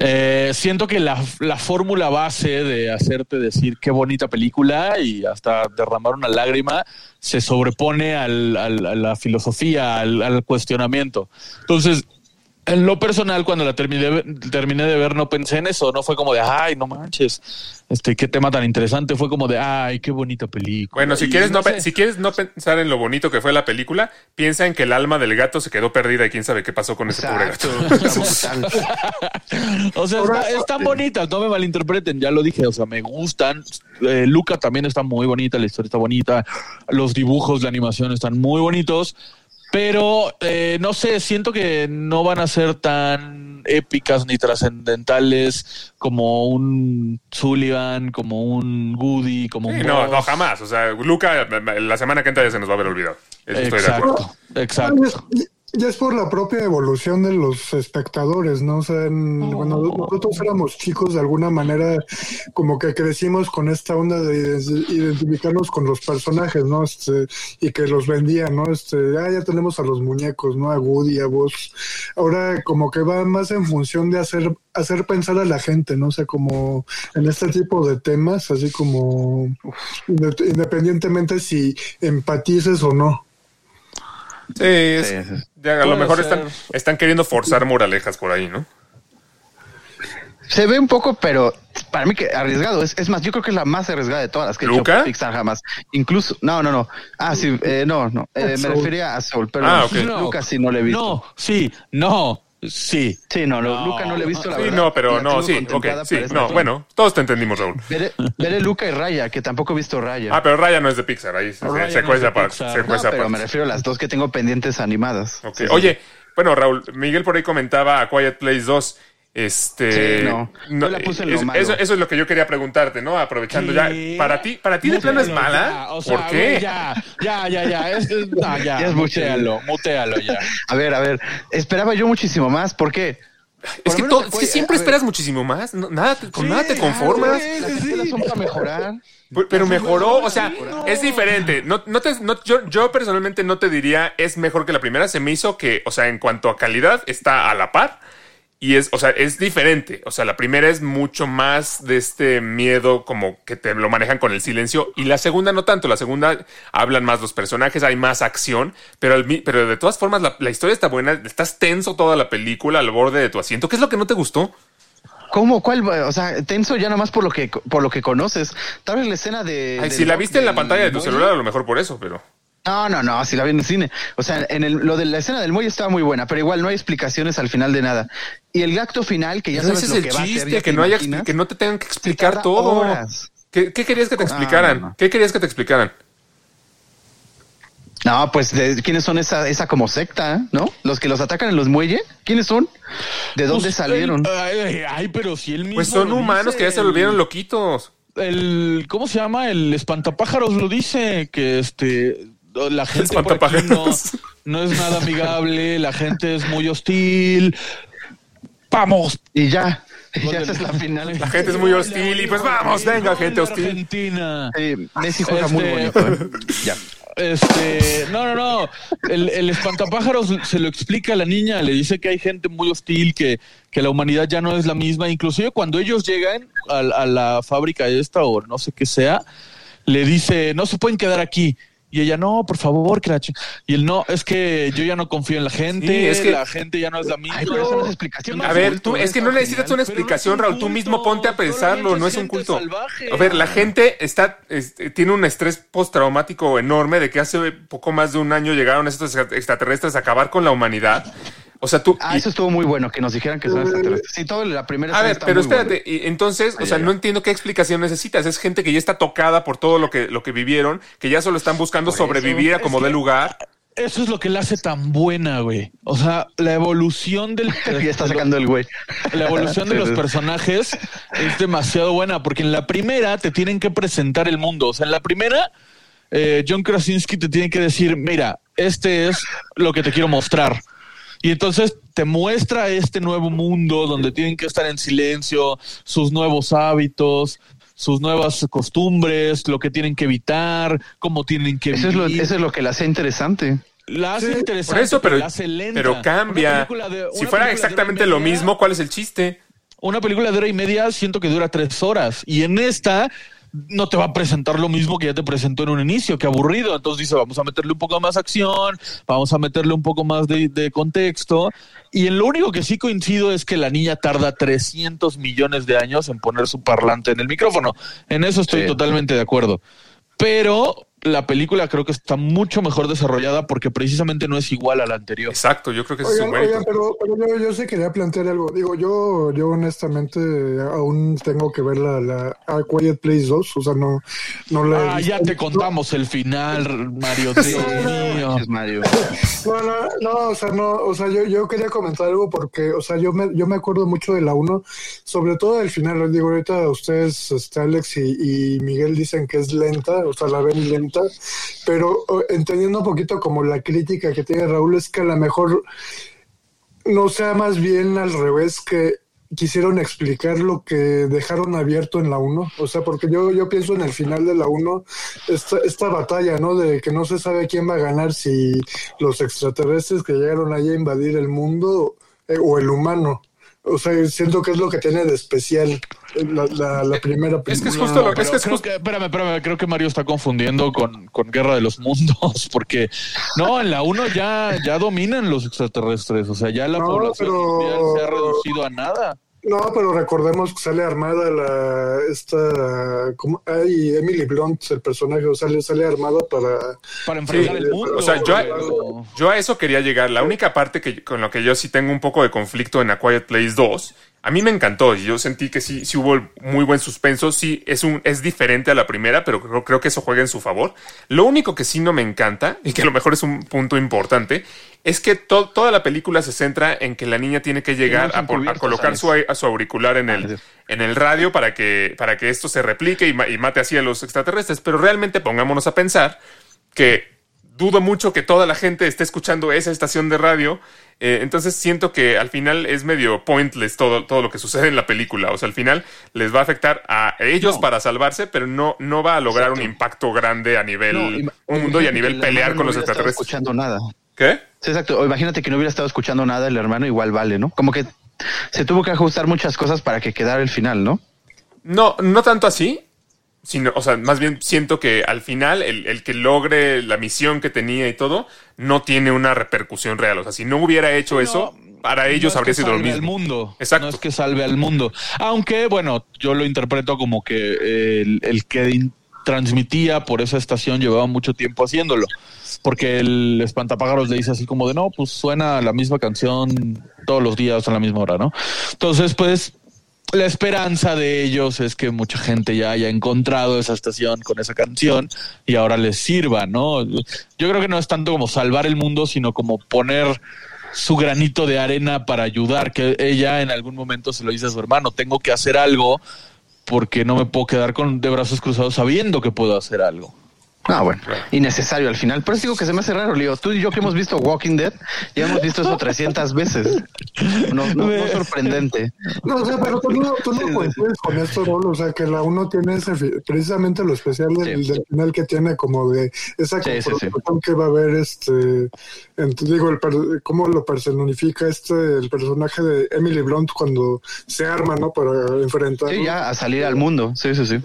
eh, siento que la, la fórmula base de hacerte decir qué bonita película y hasta derramar una lágrima se sobrepone al- a la filosofía, al, al cuestionamiento. Entonces, en lo personal, cuando la terminé, terminé de ver, no pensé en eso, no fue como de, ay, no manches, este, qué tema tan interesante, fue como de, ay, qué bonita película. Bueno, si Y quieres no, sé. si quieres no pensar en lo bonito que fue la película, piensa en que el alma del gato se quedó perdida y quién sabe qué pasó con ese pobre gato. <laughs> O sea, está- están bonitas, no me malinterpreten, ya lo dije, o sea, me gustan. Eh, Luca también está muy bonita, la historia está bonita, los dibujos, la animación están muy bonitos, pero eh, no sé, siento que no van a ser tan épicas ni trascendentales como un Sullivan, como un Woody, como un... No, no, jamás. O sea, Luca, la semana que entra ya se nos va a haber olvidado. Eso estoy de acuerdo. Exacto, exacto. Ya es, por la propia evolución de los espectadores, ¿no? O sea, en- cuando nosotros éramos chicos, de alguna manera, como que crecimos con esta onda de ide- identificarnos con los personajes, ¿no? Este, y que los vendían, ¿no? Este, ah, ya tenemos a los muñecos, ¿no? A Woody, a Buzz. Ahora, como que va más en función de hacer, hacer pensar a la gente, ¿no? O sea, como en este tipo de temas, así como inde- independientemente si empatices o no. Sí, es- Sí, sí. Ya a lo mejor ser. están, están queriendo forzar moralejas por ahí, ¿no? Se ve un poco, pero para mí que arriesgado. Es, es más, yo creo que es la más arriesgada de todas las que ¿Luca? hecho Pixar jamás. Incluso, no, no, no. Ah, sí, eh, no, no. Eh, me Soul. refería a Soul, pero Ah, ok. No. Luca sí no le he visto. No, sí, no, sí. Sí, no, no, No. Luca no le he visto la Sí, verdad. no, pero La no, sí, ok, sí, para no, película. bueno, todos te entendimos, Raúl. Veré, veré Luca y Raya, que tampoco he visto Raya. Ah, pero Raya no es de Pixar, ahí se, Raya se no aparte. Pixar. se No, pero me aparte. refiero a las dos que tengo pendientes animadas. Ok. Sí, sí, Oye, bueno, Raúl, Miguel por ahí comentaba a Quiet Place 2. Este, Sí, no. Yo la puse en lo es- malo. eso, eso es lo que yo quería preguntarte, ¿no? Aprovechando ya. Para ti, para ti de plano es mala. ya, o sea, ¿Por qué? Ya, ya, ya, ya. Es, es- no, ya, <laughs> Ya es mutealo, mutealo ya. A ver, a ver, esperaba yo muchísimo más. ¿Por qué? Es que, todo- es siempre ver, esperas muchísimo más. no- nada, te- con nada te conformas. güey. Las escuelas son para mejorar. Pero- Pero mejoró, o sea, no. es diferente. No, no te, no- yo, yo personalmente no te diría es mejor que la primera. Se me hizo que, o sea, en cuanto a calidad, está a la par. Y es, o sea, es diferente. O sea, la primera es mucho más de este miedo como que te lo manejan con el silencio. Y la segunda no tanto. La segunda hablan más los personajes, hay más acción. Pero, mi- pero de todas formas, la, la historia está buena. Estás tenso toda la película al borde de tu asiento. ¿Qué es lo que no te gustó? ¿Cómo? ¿Cuál? O sea, tenso ya nomás por lo que por lo que conoces. Tal vez la escena de. Ay, si la viste en la pantalla de tu celular, a lo mejor por eso, pero. No, no, no, si la vi en el cine. O sea, en el, lo de la escena del muelle estaba muy buena, pero igual no hay explicaciones al final de nada. Y el acto final, que ya sabes es lo el que va a ser, chiste, ya que no, haya, que no te tengan que explicar todo. horas. ¿Qué, qué querías que te Ah, explicaran? no, no. ¿Qué querías que te explicaran? No, pues de, quiénes son esa, esa como secta, ¿no? Los que los atacan en los muelles, ¿quiénes son? ¿De dónde Pues, salieron? el- ay, ay, ay, pero si él mismo. Pues son humanos dice, que ya se el- volvieron loquitos. el ¿cómo se llama? El espantapájaros lo dice que este la <laughs> gente por aquí no, Espantapájaros. no es nada amigable, la gente es muy hostil. Vamos. Y ya, y ya es la final. La gente es muy hostil y pues vamos, venga, gente hostil. Argentina. Sí, Messi juega muy Este- bonito. ¿eh? Ya. Este, no, no, no. El, el espantapájaros se lo explica a la niña, le dice que hay gente muy hostil, que, que la humanidad ya no es la misma. Inclusive cuando ellos llegan a, a la fábrica esta o no sé qué sea, le dice, no se pueden quedar aquí. Y ella, no, por favor, que la chi-". Y él, no, es que yo ya no confío en la gente, Sí, es que- la gente ya no es la misma. Ay, pero esa no es explicación. A ver, tú, es que no necesitas una no explicación, un Raúl. Tú mismo ponte a pensarlo, no es un culto. salvaje. A ver, la gente está, este, tiene un estrés postraumático enorme de que hace poco más de un año llegaron estos extraterrestres a acabar con la humanidad. O sea, tú. Ah, y- eso estuvo muy bueno, que nos dijeran que son extraterrestres. Sí, todo la primera a ver, está pero espérate, y entonces, o Ay, sea, no entiendo qué explicación necesitas. Es gente que ya está tocada por todo lo que, lo que vivieron, que ya solo están buscando Por eso. sobrevivir a como de lugar. Eso es lo que la hace tan buena, güey. O sea, la evolución del... <laughs> Ya está sacando el güey. La evolución de los <laughs> personajes es demasiado buena porque en la primera te tienen que presentar el mundo. O sea, en la primera, eh, John Krasinski te tiene que decir, mira, este es lo que te quiero mostrar. Y entonces te muestra este nuevo mundo donde tienen que estar en silencio, sus nuevos hábitos, sus nuevas costumbres, lo que tienen que evitar, cómo tienen que Eso es, lo, vivir. eso es lo que la hace interesante. La hace Sí, interesante, Por eso, pero, la hace lenta. pero cambia. de- si fuera exactamente lo mismo, ¿cuál es el chiste? una película de hora y media siento que dura tres horas y en esta no te va a presentar lo mismo que ya te presentó en un inicio, que aburrido. Entonces dice, vamos a meterle un poco más acción, vamos a meterle un poco más de, de contexto. Y en lo único que sí coincido es que la niña tarda 300 millones de años en poner su parlante en el micrófono. En eso estoy Sí. totalmente de acuerdo. Pero la película creo que está mucho mejor desarrollada porque precisamente no es igual a la anterior. Exacto, yo creo que es Oigan, un mérito. oigan, pero, pero yo, yo sí quería plantear algo. Digo, yo, yo honestamente aún tengo que ver la, la A Quiet Place 2, o sea, no, no la Ah, ya te contamos el final, Mario. Dios mío. <laughs> Mario. No, no, no, o sea, no, o sea, yo, yo quería comentar algo porque, o sea, yo me, yo me acuerdo mucho de la 1, sobre todo del final, digo, ahorita ustedes, este, Alex y, y Miguel dicen que es lenta, o sea, la ven lenta, pero entendiendo un poquito como la crítica que tiene Raúl es que a lo mejor no sea más bien al revés que quisieron explicar lo que dejaron abierto en la 1, o sea, porque yo, yo pienso en el final de la 1, esta, esta batalla, ¿no? De que no se sabe quién va a ganar, si los extraterrestres que llegaron allá a invadir el mundo eh, o el humano. O sea, siento que es lo que tiene de especial la, la, la primera Es que es película. justo lo que Pero es que es creo justo. que, espérame, espérame, creo que Mario está confundiendo con, con Guerra de los Mundos, <laughs> porque no, en la 1 ya, ya dominan los extraterrestres, o sea, ya la No, población pero- mundial se ha reducido a nada. No, pero recordemos que sale armada la esta como ay Emily Blunt el personaje, o sea, le sale armada para Para enfrentar Sí, el mundo. o sea, yo a, pero- yo a eso quería llegar. La única parte que con lo que yo sí tengo un poco de conflicto en A Quiet Place 2, a mí me encantó y yo sentí que sí, sí hubo muy buen suspenso. Sí, es, un, es diferente a la primera, pero creo, creo que eso juega en su favor. Lo único que sí no me encanta, y que a lo mejor es un punto importante, es que to- toda la película se centra en que la niña tiene que llegar a, colocar su, a su auricular en el, en el radio para que, para que esto se replique y, ma- y mate así a los extraterrestres. Pero realmente pongámonos a pensar que dudo mucho que toda la gente esté escuchando esa estación de radio. eh, entonces siento que al final es medio pointless todo, todo lo que sucede en la película. O sea, al final les va a afectar a ellos No. para salvarse, pero no, no va a lograr un impacto grande a nivel No, mundo y a nivel pelear con los no estado extraterrestres. escuchando nada. ¿Qué? Sí, exacto. O imagínate que no hubiera estado escuchando nada el hermano, igual vale, ¿no? Como que se tuvo que ajustar muchas cosas para que quedara el final, ¿no? No, no tanto así. Sino, o sea, más bien siento que al final el, el que logre la misión que tenía y todo no tiene una repercusión real. O sea, si no hubiera hecho eso, para ellos no es habría que sido lo salve mismo. al mundo. Exacto. No es que salve al mundo. Aunque, bueno, yo lo interpreto como que el, el que transmitía por esa estación llevaba mucho tiempo haciéndolo. Porque el espantapájaros le dice así como de no, pues suena la misma canción todos los días a la misma hora, ¿no? Entonces, pues la esperanza de ellos es que mucha gente ya haya encontrado esa estación con esa canción y ahora les sirva, ¿no? Yo creo que no es tanto como salvar el mundo, sino como poner su granito de arena para ayudar, que ella en algún momento se lo dice a su hermano, tengo que hacer algo porque no me puedo quedar con de brazos cruzados sabiendo que puedo hacer algo. Ah, bueno, innecesario al final. Pero es digo que se me hace raro, Leo. Tú y yo que hemos visto Walking Dead, ya hemos visto eso 300 veces. No, no, no sorprendente. No, o sea, pero tú no, tú no coincides con esto, Rol. O sea, que la uno tiene ese, precisamente lo especial del, del final que tiene como de esa Sí, sí, sí. confrontación que va a haber, este, en- digo, el, cómo lo personifica este, el personaje de Emily Blunt cuando se arma, ¿no? Para enfrentar. Sí, ya a salir al mundo. Sí, sí, sí.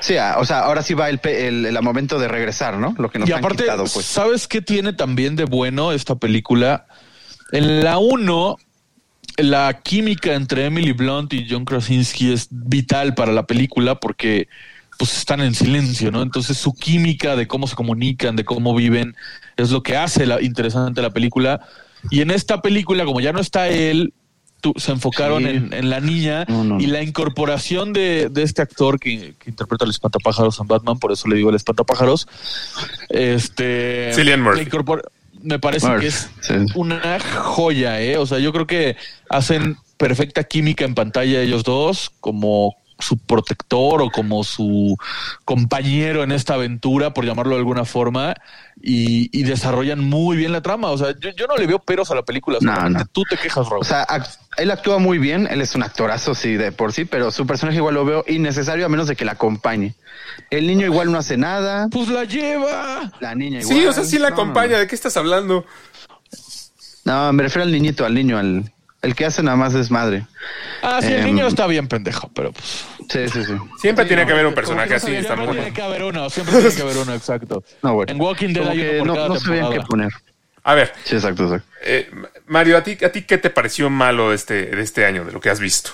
Sí, a- o sea, ahora sí va el, el, el momento de regresar, ¿no? Lo que nos y han aparte, quitado, pues. ¿sabes qué tiene también de bueno esta película? En la 1, la química entre Emily Blunt y John Krasinski es vital para la película porque pues están en silencio, ¿no? Entonces su química de cómo se comunican, de cómo viven, es lo que hace la, interesante la película. Y en esta película, como ya no está él, tú- se enfocaron Sí. en, en la niña No, no, y no. la incorporación de, de este actor que, que interpreta al espantapájaros en Batman, por eso le digo el espantapájaros. Este. Cillian Murphy. me parece Murphy, que es sí. una joya, ¿eh? O sea, yo creo que hacen perfecta química en pantalla ellos dos, como su protector o como su compañero en esta aventura, por llamarlo de alguna forma, y, y desarrollan muy bien la trama. O sea, yo, yo no le veo peros a la película. No, solamente no. Tú te quejas, Raúl. O sea, él actúa muy bien, él es un actorazo, sí, de por sí, pero su personaje igual lo veo innecesario a menos de que la acompañe. El niño igual no hace nada, pues la lleva. la niña igual. Sí, o sea, sí la No, no, acompaña. ¿De qué estás hablando? No, no, me refiero al niñito, al niño, al el que hace nada más desmadre. Ah, sí, el Em, niño está bien pendejo, pero pues. Sí, sí, sí. Siempre tiene que haber un personaje así. siempre tiene que haber uno, siempre tiene que haber uno, exacto. <laughs> No, bueno. En Walking Dead Como hay uno que por no, cada no sabían qué poner. A ver, Sí, exacto, exacto. eh, Mario, ¿a ti, ¿a ti qué te pareció malo de este, de este año, de lo que has visto?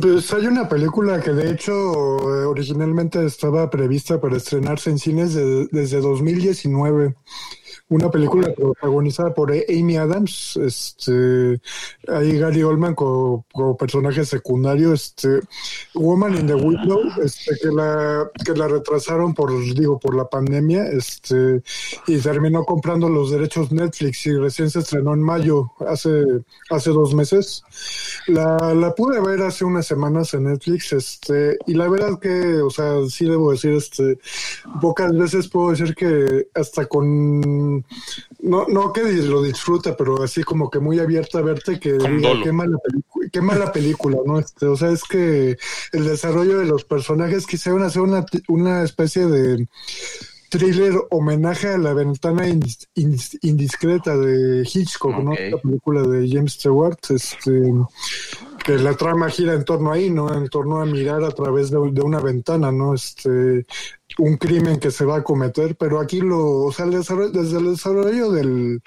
Pues hay una película que de hecho originalmente estaba prevista para estrenarse en cines de- desde 2019. Una película protagonizada por Amy Adams, este, ahí Gary Oldman como, personaje secundario, este, Woman in the Window, este, que la, que la retrasaron por, digo, por la pandemia, este, y terminó comprando los derechos Netflix y recién se estrenó en mayo, hace, hace dos meses. La, la pude ver hace unas semanas en Netflix, este, y la verdad que, o sea, sí debo decir, este, pocas veces puedo decir que hasta con, no, no que lo disfruta, pero así como que muy abierta a verte que diga, qué mala película, qué mala película, ¿no? Este, o sea, es que el desarrollo de los personajes quisieron hacer una, una especie de thriller homenaje a la ventana indis- indis- indiscreta de Hitchcock, ¿no? La película de James Stewart, este, que la trama gira en torno ahí, ¿no? En torno a mirar a través de, de una ventana, ¿no? Este, un crimen que se va a cometer, pero aquí lo, o sea, el desarrollo- desde el desarrollo del,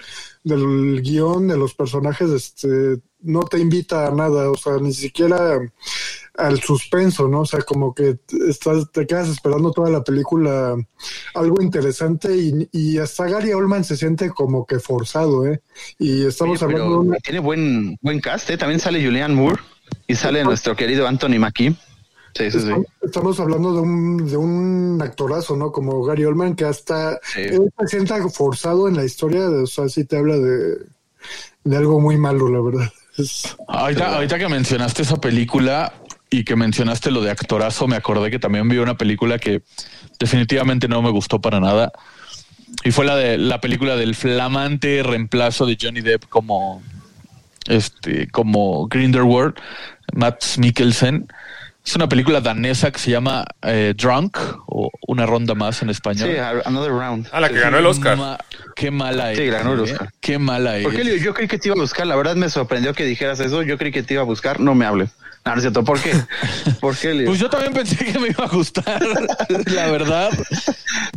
del guion, de los personajes, este, no te invita a nada, o sea, ni siquiera al suspenso, ¿no? O sea, como que estás, te quedas esperando toda la película algo interesante y, y hasta Gary Oldman se siente como que forzado, ¿eh? Y estamos Oye, hablando tiene buen, buen cast, ¿eh? También sale Julianne Moore y sale nuestro querido Anthony Mackie. Sí, sí, sí. Estamos, hablando de un, de un actorazo, ¿no? Como Gary Oldman, que hasta Sí. él se sienta forzado en la historia, o sea, sí te habla de, de algo muy malo, la verdad. <laughs> Es- Ahorita, ahorita que mencionaste esa película y que mencionaste lo de actorazo, me acordé que también vi una película que definitivamente no me gustó para nada. Y fue la de la película del flamante reemplazo de Johnny Depp como este como Grindelwald, Matt Mikkelsen. Es una película danesa que se llama eh, Drunk o Una ronda más en español. Sí, Another Round. A la que ganó el Oscar. Ma- qué mala es. Sí, ganó el ¿eh? Oscar. Qué mala es. ¿Por qué, Leo? Yo creí que te iba a buscar. La verdad me sorprendió que dijeras eso. Yo creí que te iba a buscar. No me hables. No, no es cierto. ¿Por qué? <laughs> ¿Por qué, Leo? Pues yo también pensé que me iba a gustar, <laughs> la verdad.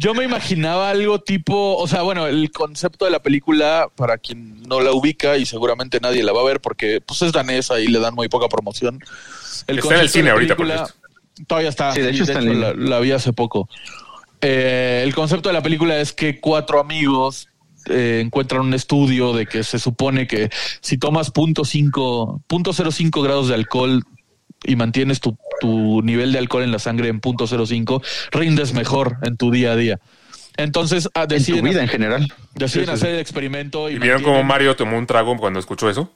Yo me imaginaba algo tipo, o sea, bueno, el concepto de la película, para quien no la ubica y seguramente nadie la va a ver porque pues es danesa y le dan muy poca promoción. Está en el concepto de cine la ahorita, por película- cierto. Todavía está. Sí, de hecho está en la, vi hace poco. Eh, el concepto de la película es que cuatro amigos eh, encuentran un estudio de que se supone que si tomas punto cinco, punto cero cinco grados de alcohol y mantienes tu, tu nivel de alcohol en la sangre en punto cero cinco, rindes mejor en tu día a día. Entonces ah, En tu deciden, vida en general. deciden Sí, sí, hacer el experimento y, ¿Y vieron cómo Mario tomó un trago cuando escuchó eso?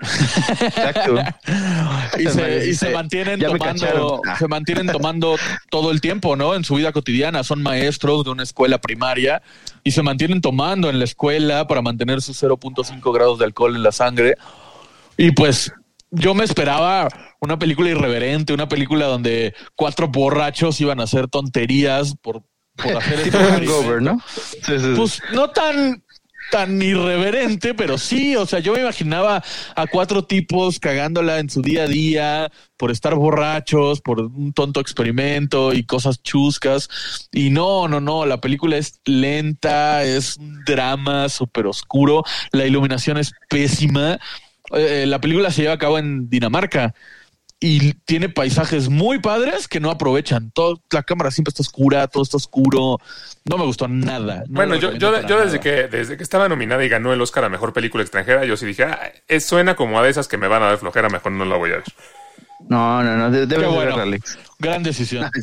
Exacto. y se, y se mantienen "Ya me tomando, cacharon". Ah. se mantienen tomando todo el tiempo, ¿no? En su vida cotidiana. Son maestros de una escuela primaria y se mantienen tomando en la escuela para mantener sus 0.5 grados de alcohol en la sangre. Y pues yo me esperaba una película irreverente, una película donde cuatro borrachos iban a hacer tonterías por, por hacer este hangover, ¿no? Sí, sí, sí. pues no tan tan irreverente, pero sí, o sea, yo me imaginaba a cuatro tipos cagándola en su día a día por estar borrachos, por un tonto experimento y cosas chuscas. Y no, no, no, la película es lenta, es un drama súper oscuro, la iluminación es pésima. Eh, la película se lleva a cabo en Dinamarca y tiene paisajes muy padres que no aprovechan. Todo, la cámara siempre está oscura, todo está oscuro. No me gustó nada. No bueno, yo, yo, desde nada. que desde que estaba nominada y ganó el Oscar a Mejor Película Extranjera, yo sí dije, ah, es- suena como a de esas que me van a dar flojera, mejor no la voy a ver. No, no, no. de- Debes Qué de bueno. verla, Alex. Gran decisión. <laughs>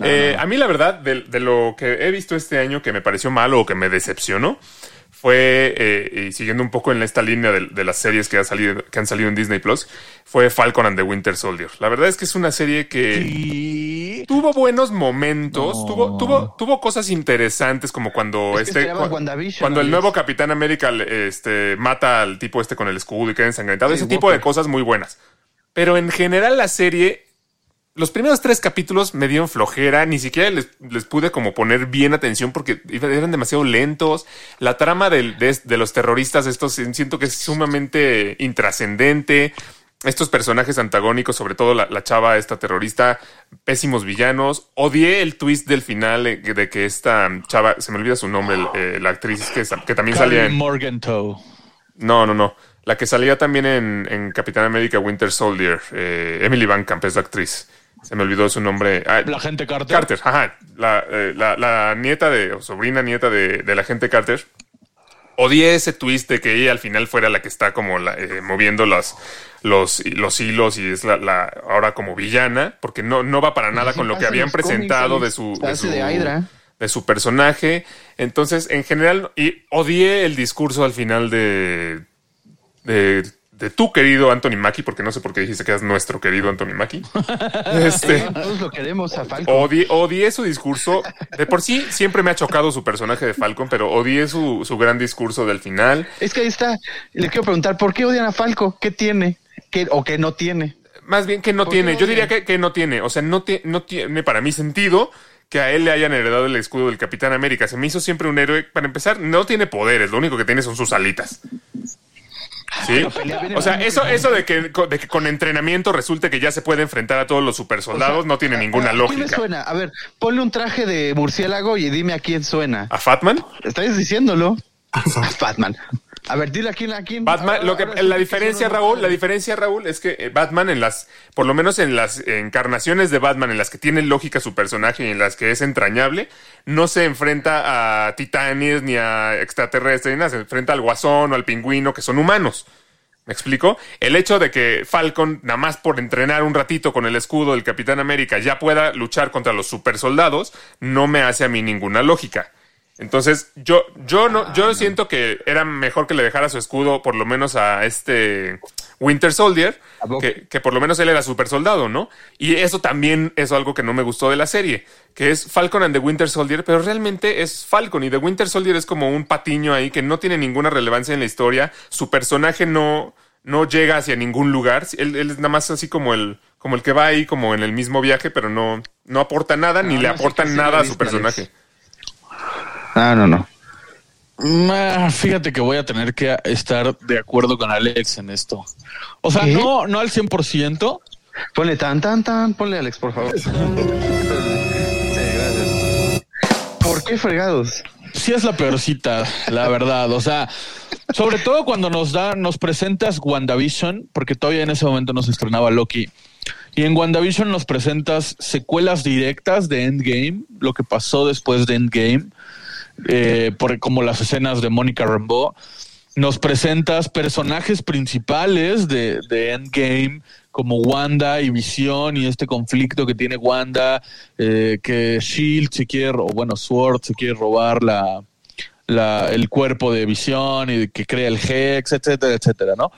Eh, A mí la verdad, de, de lo que he visto este año que me pareció malo o que me decepcionó, fue, eh, y siguiendo un poco en esta línea de, de las series que, ha salido, que han salido en Disney Plus, fue Falcon and the Winter Soldier. La verdad es que es una serie que... Tuvo buenos momentos, No. tuvo, tuvo, tuvo cosas interesantes como cuando Es este cuando el nuevo Capitán América este, mata al tipo este con el escudo y queda ensangrentado, Sí, ese tipo de cosas muy buenas. Pero en general la serie, los primeros tres capítulos me dieron flojera, ni siquiera les, les pude como poner bien atención porque eran demasiado lentos. La trama del- de, de los terroristas estos siento que es sumamente intrascendente. Estos personajes antagónicos, sobre todo la, la chava esta terrorista, pésimos villanos. Odié el twist del final de que esta chava, se me olvida su nombre, el- eh, la actriz que, que también salía en... Morgenthau. No, no, no. La que salía también en, en Capitán América Winter Soldier. eh, Emily Van Camp es la actriz. Se me olvidó su nombre. Ah, La gente Carter. Carter, ajá. La, eh, la- la nieta de, o sobrina nieta de, de la gente Carter. Odié ese twist de que ella al final fuera la que está como la- eh, moviendo los, los, los hilos y es la, la- ahora como villana, porque no, no va para nada con lo que habían cómics, presentado de su, de su, de Hydra. de su personaje. Entonces, en general, y odié el discurso al final de, de, de tu querido Anthony Mackie, porque no sé por qué dijiste que es nuestro querido Anthony Mackie. este, Todos lo queremos a Falcon. odié, odié su discurso. De por sí, siempre me ha chocado su personaje de Falcon, pero odié su, su gran discurso del final. Es que ahí está. Le quiero preguntar, ¿por qué odian a Falco? ¿Qué tiene? ¿Qué, ¿O qué no tiene? Más bien que no ¿Por qué tiene, yo diría que, que no tiene, o sea, no, tie- no tiene para mí sentido que a él le hayan heredado el escudo del Capitán América. Se me hizo siempre un héroe, para empezar, no tiene poderes, lo único que tiene son sus alitas. ¿Sí? O sea, eso, eso de que, de que con entrenamiento resulte que ya se puede enfrentar a todos los supersoldados no tiene ninguna ¿A quién le lógica. suena? A ver, ponle un traje de murciélago y dime a quién suena. ¿A Fatman? ¿Estás diciéndolo? A <laughs> Batman. A ver, dile a quién, a quién. Batman, lo que, la diferencia, Raúl, la diferencia, Raúl, es que eh, Batman en las, por lo menos en las encarnaciones de Batman, en las que tiene lógica su personaje y en las que es entrañable, no se enfrenta a titanes ni a extraterrestres, ni nada, se enfrenta al guasón o al pingüino, que son humanos. ¿Me explico? El hecho de que Falcon, nada más por entrenar un ratito con el escudo del Capitán América, ya pueda luchar contra los supersoldados, no me hace a mí ninguna lógica. Entonces, yo, yo no, yo siento que era mejor que le dejara su escudo, por lo menos a este Winter Soldier, que, que por lo menos él era super soldado, ¿no? Y eso también es algo que no me gustó de la serie, que es Falcon and the Winter Soldier, pero realmente es Falcon y The Winter Soldier es como un patiño ahí que no tiene ninguna relevancia en la historia, su personaje no, no llega hacia ningún lugar, él, él es nada más así como el, como el que va ahí como en el mismo viaje, pero no, no aporta nada ni No, le no sé aporta qué sí nada a su Alex. Ah, no, no. Fíjate que voy a tener que estar de acuerdo con Alex en esto. O sea, ¿Qué? no, no al 100%. Ponle tan, tan, tan. Ponle Alex, por favor. Sí, gracias. ¿Por qué fregados? Sí es la peorcita, la verdad. O sea, sobre todo cuando nos da, nos presentas WandaVision, porque todavía en ese momento nos estrenaba Loki. Y en WandaVision nos presentas secuelas directas de Endgame, lo que pasó después de Endgame, eh, por, como las escenas de Mónica Rambeau. Nos presentas personajes principales de, de Endgame, como Wanda y Visión y este conflicto que tiene Wanda, eh, que Shield se quiere, o bueno, Sword se quiere robar la, el cuerpo de Visión y que crea el Hex, etcétera, etcétera, ¿no?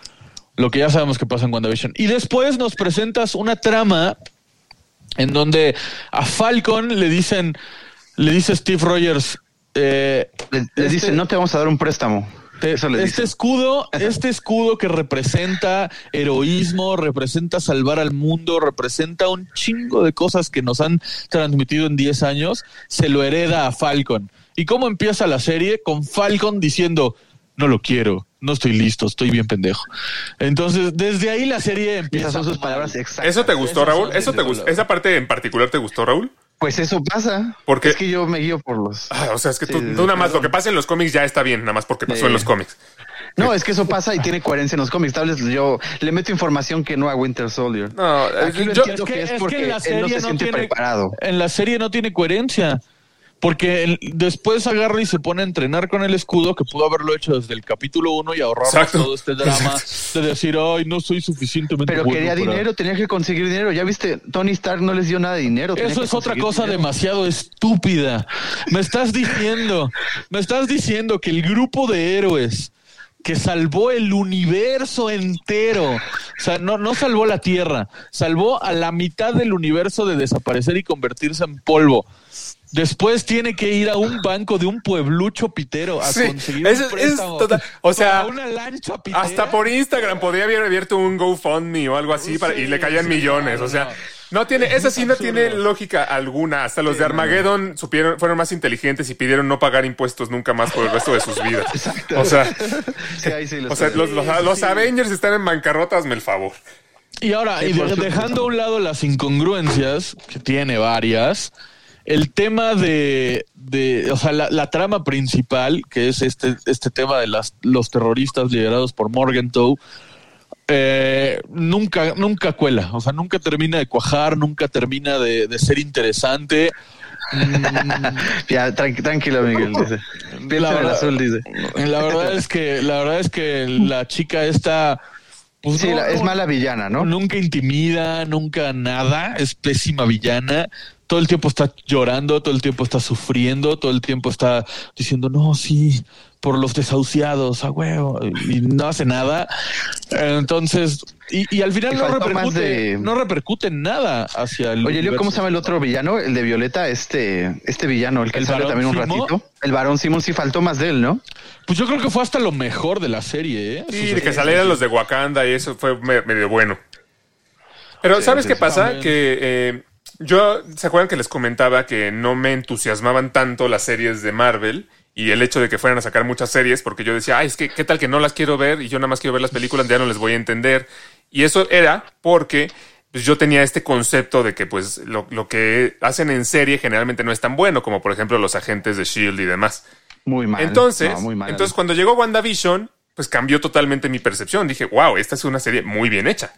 Lo que ya sabemos que pasa en WandaVision. Y después nos presentas una trama en donde a Falcon le dicen, le dice Steve Rogers, eh, Le, le Este- dicen, no te vamos a dar un préstamo. te- Eso le este dicen. escudo, este escudo que representa heroísmo, representa salvar al mundo, representa un chingo de cosas que nos han transmitido en 10 años, se lo hereda a Falcon. ¿Y cómo empieza la serie? Con Falcon diciendo, no lo quiero, no estoy listo, estoy bien pendejo. Entonces, desde ahí la serie empieza. Esas son sus palabras exactas. ¿Eso te gustó, Raúl? ¿Eso te gustó? ¿Esa parte en particular te gustó, Raúl? Pues eso pasa. Porque- Es que yo me guío por los. Ah, o sea, es que Sí, tú, nada más lo que pasa en los cómics ya está bien, nada más porque pasó Sí. en los cómics. No, es que eso pasa y tiene coherencia en los cómics. Tal vez yo le meto información que no a Winter Soldier. No, Aquí lo yo- entiendo que, es porque en la él no serie se siente tiene- preparado. En la serie no tiene coherencia. Porque el- después agarra y se pone a entrenar con el escudo, que pudo haberlo hecho desde el capítulo 1 y Exacto. todo este drama de decir, ay, no soy suficientemente Pero bueno quería para-". dinero, tenía que conseguir dinero. Ya viste, Tony Stark no les dio nada de dinero. Eso es otra cosa dinero. demasiado estúpida. Me estás diciendo, me estás diciendo que el grupo de héroes que salvó el universo entero, o sea, no, no salvó la Tierra, salvó a la mitad del universo de desaparecer y convertirse en polvo. Después tiene que ir a un banco de un pueblucho pitero a Sí, conseguir es- un es préstamo total- o sea, para una lancha pitera. hasta por Instagram podría haber abierto un GoFundMe o algo así para, y le caían sí, millones. no, o sea, no. no tiene, esa sí no absurdo. tiene lógica alguna. Hasta los de Armageddon supieron, fueron más inteligentes y pidieron no pagar impuestos nunca más por el resto de sus vidas. O sea, <laughs> Sí, ahí sí lo o sea, los, los- los Avengers están en bancarrota, hazme el favor. Y ahora, y de- dejando a un lado las incongruencias, que tiene varias, el tema de, de o sea, la, la trama principal, que es este, este tema de las, los terroristas liderados por Morgenthau, eh, nunca, nunca cuela, o sea, nunca termina de cuajar, nunca termina de, de ser interesante. <laughs> Ya, tranqui- tranquilo, Miguel. Dice. El verdad- azul, dice. La verdad es que, la verdad es que la chica esta, pues Sí, no- la- es mala villana, ¿no? Nunca intimida, nunca nada, es pésima villana. Todo el tiempo está llorando, todo el tiempo está sufriendo, todo el tiempo está diciendo, no, sí, por los desahuciados, a huevo, y no hace nada. Entonces, y, y al final Y no repercute, de- no repercute en nada hacia el. Oye, Leo, ¿cómo se llama el otro villano? El de Violeta, este, este villano, el que ¿El él sale también un Simo? ratito. El varón Simón sí faltó más de él, ¿no? Pues yo creo que fue hasta lo mejor de la serie, ¿eh? Sí, de que salieran los de Wakanda y eso fue me- medio bueno. Pero ¿sabes sí, qué pasa? también. Que eh, yo, ¿se acuerdan que les comentaba que no me entusiasmaban tanto las series de Marvel? Y el hecho de que fueran a sacar muchas series, porque yo decía, ay, es que qué tal que no las quiero ver y yo nada más quiero ver las películas, ya no les voy a entender. Y eso era porque pues, yo tenía este concepto de que pues lo, lo que hacen en serie generalmente no es tan bueno, como por ejemplo los agentes de Shield y demás. Muy mal. Entonces, No, muy mal. entonces cuando llegó WandaVision, pues cambió totalmente mi percepción. Dije, wow, esta es una serie muy bien hecha.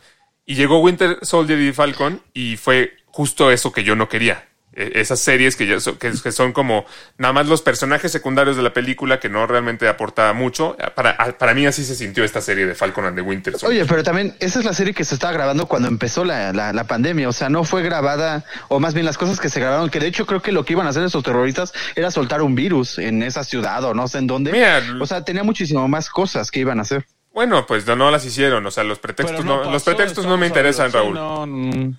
Y llegó Winter Soldier y Falcon y fue justo eso que yo no quería. E- Esas series que, ya so- que, que son como nada más los personajes secundarios de la película que no realmente aporta mucho. Para, para mí así se sintió esta serie de Falcon and the Winter Soldier. Oye, pero también esa es la serie que se estaba grabando cuando empezó la, la, la pandemia. O sea, no fue grabada, o más bien las cosas que se grabaron, que de hecho creo que lo que iban a hacer esos terroristas era soltar un virus en esa ciudad o no sé en dónde. Mira, o sea, tenía muchísimo más cosas que iban a hacer. Bueno, pues no, no las hicieron. O sea, los pretextos, no, pasó, los pretextos no me interesan, Raúl. sí, no, mm.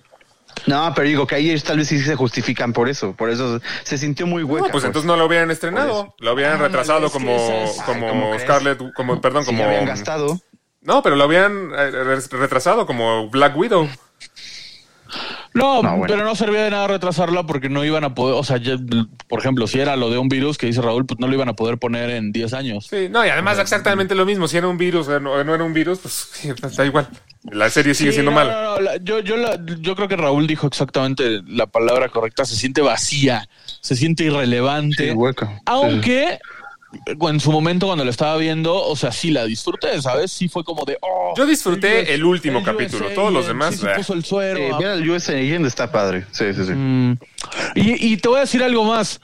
No, pero digo que ahí tal vez sí se justifican por eso. Por eso se sintió muy hueca. No, pues entonces no lo hubieran estrenado. Lo hubieran Ah, retrasado es que como, es- Ay, como. Scarlett, como, perdón, como. ya habían gastado. No, pero lo habían eh, re- retrasado como Black Widow. No, No, bueno. pero no servía de nada retrasarla porque no iban a poder, o sea, ya, por ejemplo, si era lo de un virus que dice Raúl, pues no lo iban a poder poner en 10 años. Sí, no, y además exactamente lo mismo. Si era un virus o no, no era un virus, pues <laughs> da igual. La serie sigue Sí, siendo no, mala. no, no, la- yo, yo, la- yo creo que Raúl dijo exactamente la palabra correcta, se siente vacía, se siente irrelevante, Sí, hueca. aunque en su momento cuando lo estaba viendo, o sea, sí la disfruté, ¿sabes? Sí fue como de, oh, Yo disfruté el último el capítulo, USA, todos los sí demás. se eh. puso el suero. Eh, mira el US Agent está padre. Sí, sí, sí. Mm. Y, y te voy a decir algo más.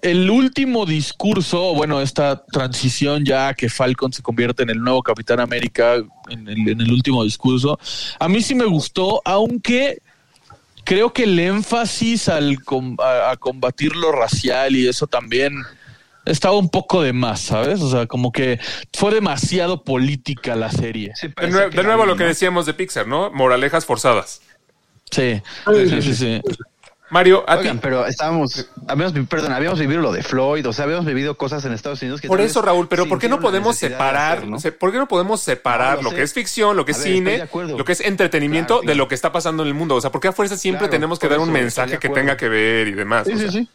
El último discurso, bueno, esta transición ya que Falcon se convierte en el nuevo Capitán América, en el, en el último discurso, a mí sí me gustó, aunque creo que el énfasis al com- a, a combatir lo racial y eso también estaba un poco de más, ¿sabes? O sea, como que fue demasiado política la serie. Sí, De, nue- nuevo lo que decíamos de Pixar, ¿no? Moralejas forzadas. Sí, Sí, sí. Mario, a Oigan, ti. pero estábamos, habíamos, perdón, habíamos vivido lo de Floyd, o sea, habíamos vivido cosas en Estados Unidos que Por eso, Raúl, pero ¿por qué no podemos separar, hacer, ¿no? se- por qué no podemos separar No, lo que es ficción, lo que es ver, cine, lo que es entretenimiento Claro, de claro. lo que está pasando en el mundo? O sea, ¿por qué a fuerza siempre Claro, tenemos que dar un mensaje que tenga que ver y demás? Sí, O sí, sea, sí.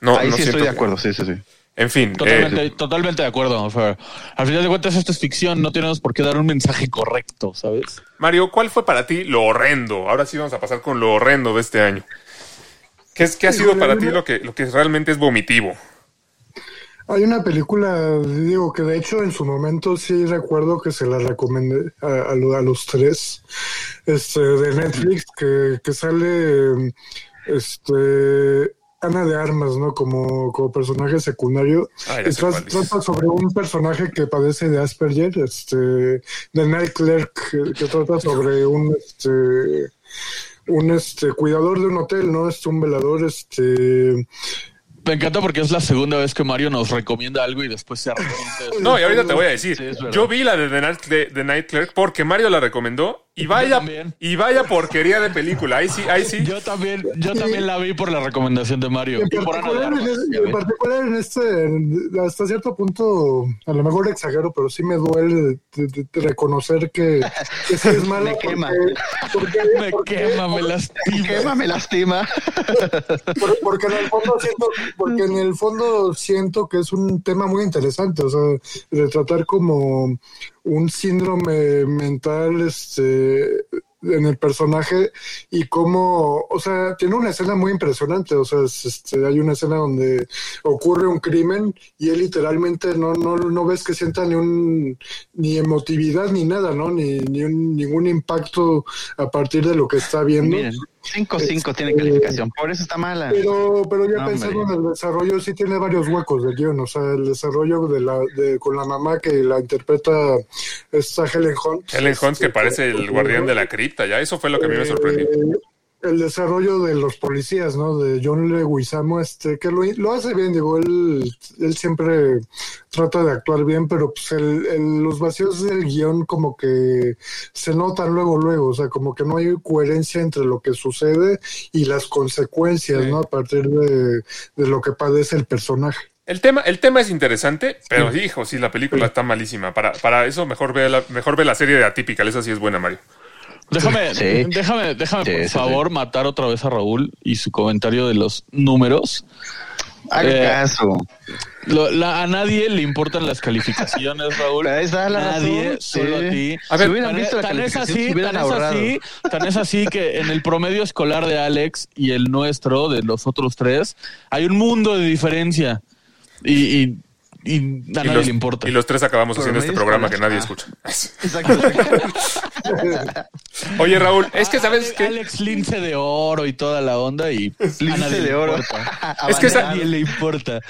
No, Ahí no sí estoy de que- acuerdo, sí, sí, sí. En fin, Totalmente, eh, totalmente de acuerdo. O sea, al final de cuentas, esto es ficción, no tenemos por qué dar un mensaje correcto, ¿sabes? Mario, ¿cuál fue para ti lo horrendo? Ahora sí vamos a pasar con lo horrendo de este año. ¿Qué, es, qué ha sido para ti lo que, lo que realmente es vomitivo? Hay una película, digo, que de hecho en su momento sí recuerdo que se la recomendé a, a lo- a los tres, este, de Netflix, que, que sale, este, Ana de Armas, ¿no? Como, como personaje secundario. Ah, ya Y sé tra- cuál es. trata sobre un personaje que padece de Asperger, este, de Night Clerk, que, que trata sobre un, este, un, este, cuidador de un hotel, ¿no? Este, un velador, este, Me encanta porque es la segunda vez que Mario nos recomienda algo y después se arrepiente. No, y ahorita te voy a decir, Sí, yo vi la de The Night, de, The Night Clerk porque Mario la recomendó y vaya, y vaya porquería de película. Ahí sí, ahí sí. Yo también, yo también la vi por la recomendación de Mario. En Y por particular, en, particular este, en- hasta cierto punto, a lo mejor exagero, pero sí me duele de, de- de reconocer que, que sí es <laughs> mala. Me quema. Porque, porque, <laughs> Me porque- quema, me lastima. Quema, me lastima. <laughs> por- porque en el fondo siento, porque en el fondo siento que es un tema muy interesante, o sea, retratar como un síndrome mental, este en el personaje y cómo, o sea, tiene una escena muy impresionante, o sea, es, este, hay una escena donde ocurre un crimen y él literalmente no, no, no ves que sienta ni un, ni emotividad ni nada, ¿no? Ni, ni un- ningún impacto a partir de lo que está viendo. Miren, 5-5 tiene Este, calificación, por eso está mala. Pero, pero ya No, pensando hombre. en el desarrollo, sí tiene varios huecos del guion. O sea, el desarrollo de la, de, con la mamá que la interpreta esta Helen Hunt. Helen Hunt, que Este, parece el guardián de la cripta, ya. Eso fue lo que a mí me sorprendió. eh, el desarrollo de los policías, ¿no? De John Leguizamo, este, que lo, lo hace bien, digo, él, él siempre trata de actuar bien, pero pues el, el- los vacíos del guion como que se notan luego, luego, o sea, como que no hay coherencia entre lo que sucede y las consecuencias, Sí. ¿no? A partir de, de lo que padece el personaje. El tema, el tema es interesante, pero hijo, sí, la película está malísima. Para, para eso mejor ve la, mejor ve la serie de Atypical, esa sí es buena, Mario. Déjame, Sí. déjame, déjame Sí, por sí, favor matar otra vez a Raúl y su comentario de los números. Haga eh, caso. Lo- la- a nadie le importan las calificaciones, Raúl. Ahí está la nadie, razón, solo sí. a ti. A ver, si hubieran Tan, visto la tan es así, tan es así, tan es así que en el promedio escolar de Alex y el nuestro, de los otros tres, hay un mundo de diferencia. Y, y, y a Y nadie los, le importa. y los tres acabamos haciendo este programa que nadie Ah. escucha. <laughs> Exacto. <laughs> Oye, Raúl, es que sabes Ale- que Alex Lince de oro y toda la onda y <laughs> a Lince nadie de le oro. importa. Es que a nadie le importa.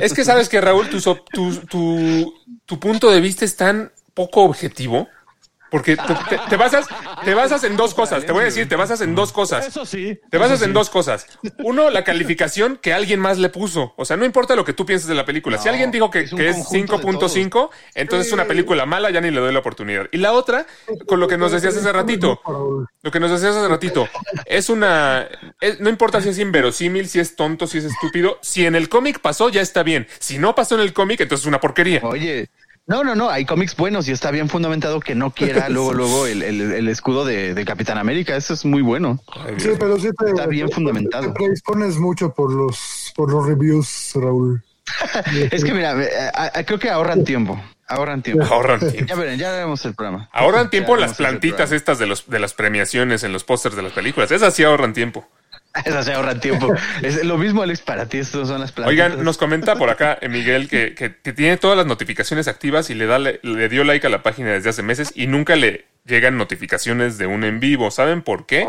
es que sabes que Raúl, tu, tu, tu punto de vista es tan poco objetivo. Porque te, te- te basas, te basas en dos cosas. Te voy a decir, te basas en dos cosas. Eso sí. Te basas en dos cosas. Uno, la calificación que alguien más le puso. O sea, no importa lo que tú pienses de la película. si alguien dijo que es que es conjunto de 5.5, entonces es una película mala, ya ni le doy la oportunidad. Y la otra, con lo que nos decías hace ratito, lo que nos decías hace ratito, es una... es- no importa si es inverosímil, si es tonto, si es estúpido. Si en el cómic pasó, ya está bien. Si no pasó en el cómic, entonces es una porquería. Oye, no, no, no, hay cómics buenos y está bien fundamentado que no quiera <laughs> luego, luego el, el- el escudo de, de Capitán América. Eso es muy bueno. Sí, pero sí te, Está bien te- fundamentado. Te predispones mucho por los, por los reviews, Raúl. <laughs> Es que mira, creo que ahorran tiempo. Ahorran tiempo. Ahorran tiempo. Ya verán, ya veremos el programa. Ahorran tiempo Ya las plantitas estas de, los, de las premiaciones en los pósters de las películas. Esas sí ahorran tiempo. <laughs> Esa se ahorra tiempo. Es lo mismo, Alex, para ti. Estos son las plantas. Oigan, nos comenta por acá eh, Miguel que, que- que tiene todas las notificaciones activas y le, da, le, le dio like a la página desde hace meses y nunca le llegan notificaciones de un en vivo. ¿Saben por qué?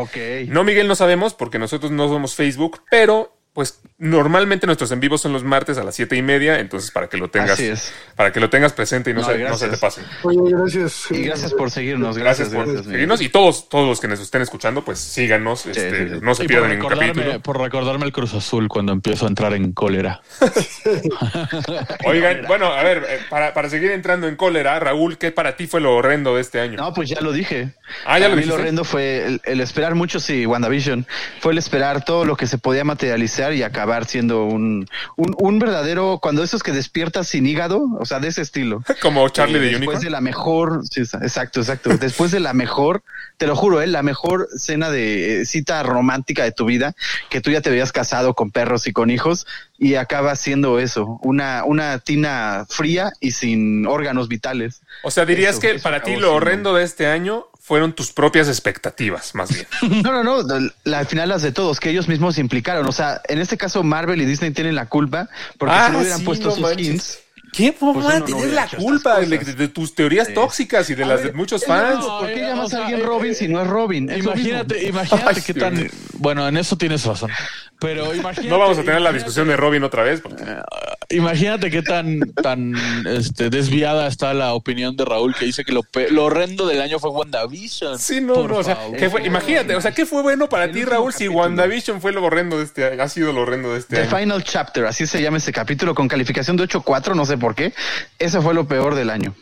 No, Miguel, no sabemos porque nosotros no somos Facebook, pero pues normalmente nuestros en vivos son los martes a las siete y media, entonces para que lo tengas, Así es. para que lo tengas presente y no, No, se, no se gracias. te pase. Oye, gracias. Y gracias por seguirnos. Gracias, Gracias, por gracias, seguirnos y todos, todos los que nos estén escuchando, pues síganos, este, sí, sí. no se pierdan ningún capítulo. por recordarme el Cruz Azul cuando empiezo a entrar en cólera. <laughs> Oigan, bueno, a ver, eh, para, para seguir entrando en cólera, Raúl, ¿qué para ti fue lo horrendo de este año? No, pues ya lo dije. Ah, ya Para lo mí dijiste. horrendo fue el, el esperar mucho, sí, WandaVision. Fue el esperar todo lo que se podía materializar y acabar siendo un, un, un verdadero, cuando esos que despiertas sin hígado, o sea, de ese estilo. <laughs> Como Charlie Eh, de Después Unicorn. de la mejor, sí, exacto, exacto. Después de la mejor, te lo juro, eh, la mejor cena de eh, cita romántica de tu vida, que tú ya te habías casado con perros y con hijos, y acaba siendo eso, una, una tina fría y sin órganos vitales. O sea, dirías Eso, que eso para ti lo horrendo de este año fueron tus propias expectativas, más bien. <laughs> No, no, no, la- al final las de todos, que ellos mismos se implicaron. O sea, en este caso Marvel y Disney tienen la culpa, porque Ah, si no hubieran sí, puesto no sus manches. hints. ¿Qué mamá? no Tienes la culpa de, tus teorías tóxicas y de las de muchos fans. ¿Por qué llamas o sea, a alguien eh, Robin eh, si no es Robin? Imagínate, <laughs> imagínate Ay, qué tan. Bueno, en eso tienes razón. Pero imagínate. No vamos a tener la discusión de Robin otra vez. porque- Imagínate qué tan, tan este, desviada está la opinión de Raúl que dice que lo, lo horrendo del año fue WandaVision. Sí, no, Por no, o sea. ¿qué fue? imagínate, o sea, ¿qué fue bueno para ti, Raúl, si WandaVision fue lo horrendo de este año? Ha sido lo horrendo de este The año. Final Chapter, así se llama ese capítulo, con calificación de 8.4, no sé por qué. Eso fue lo peor del año.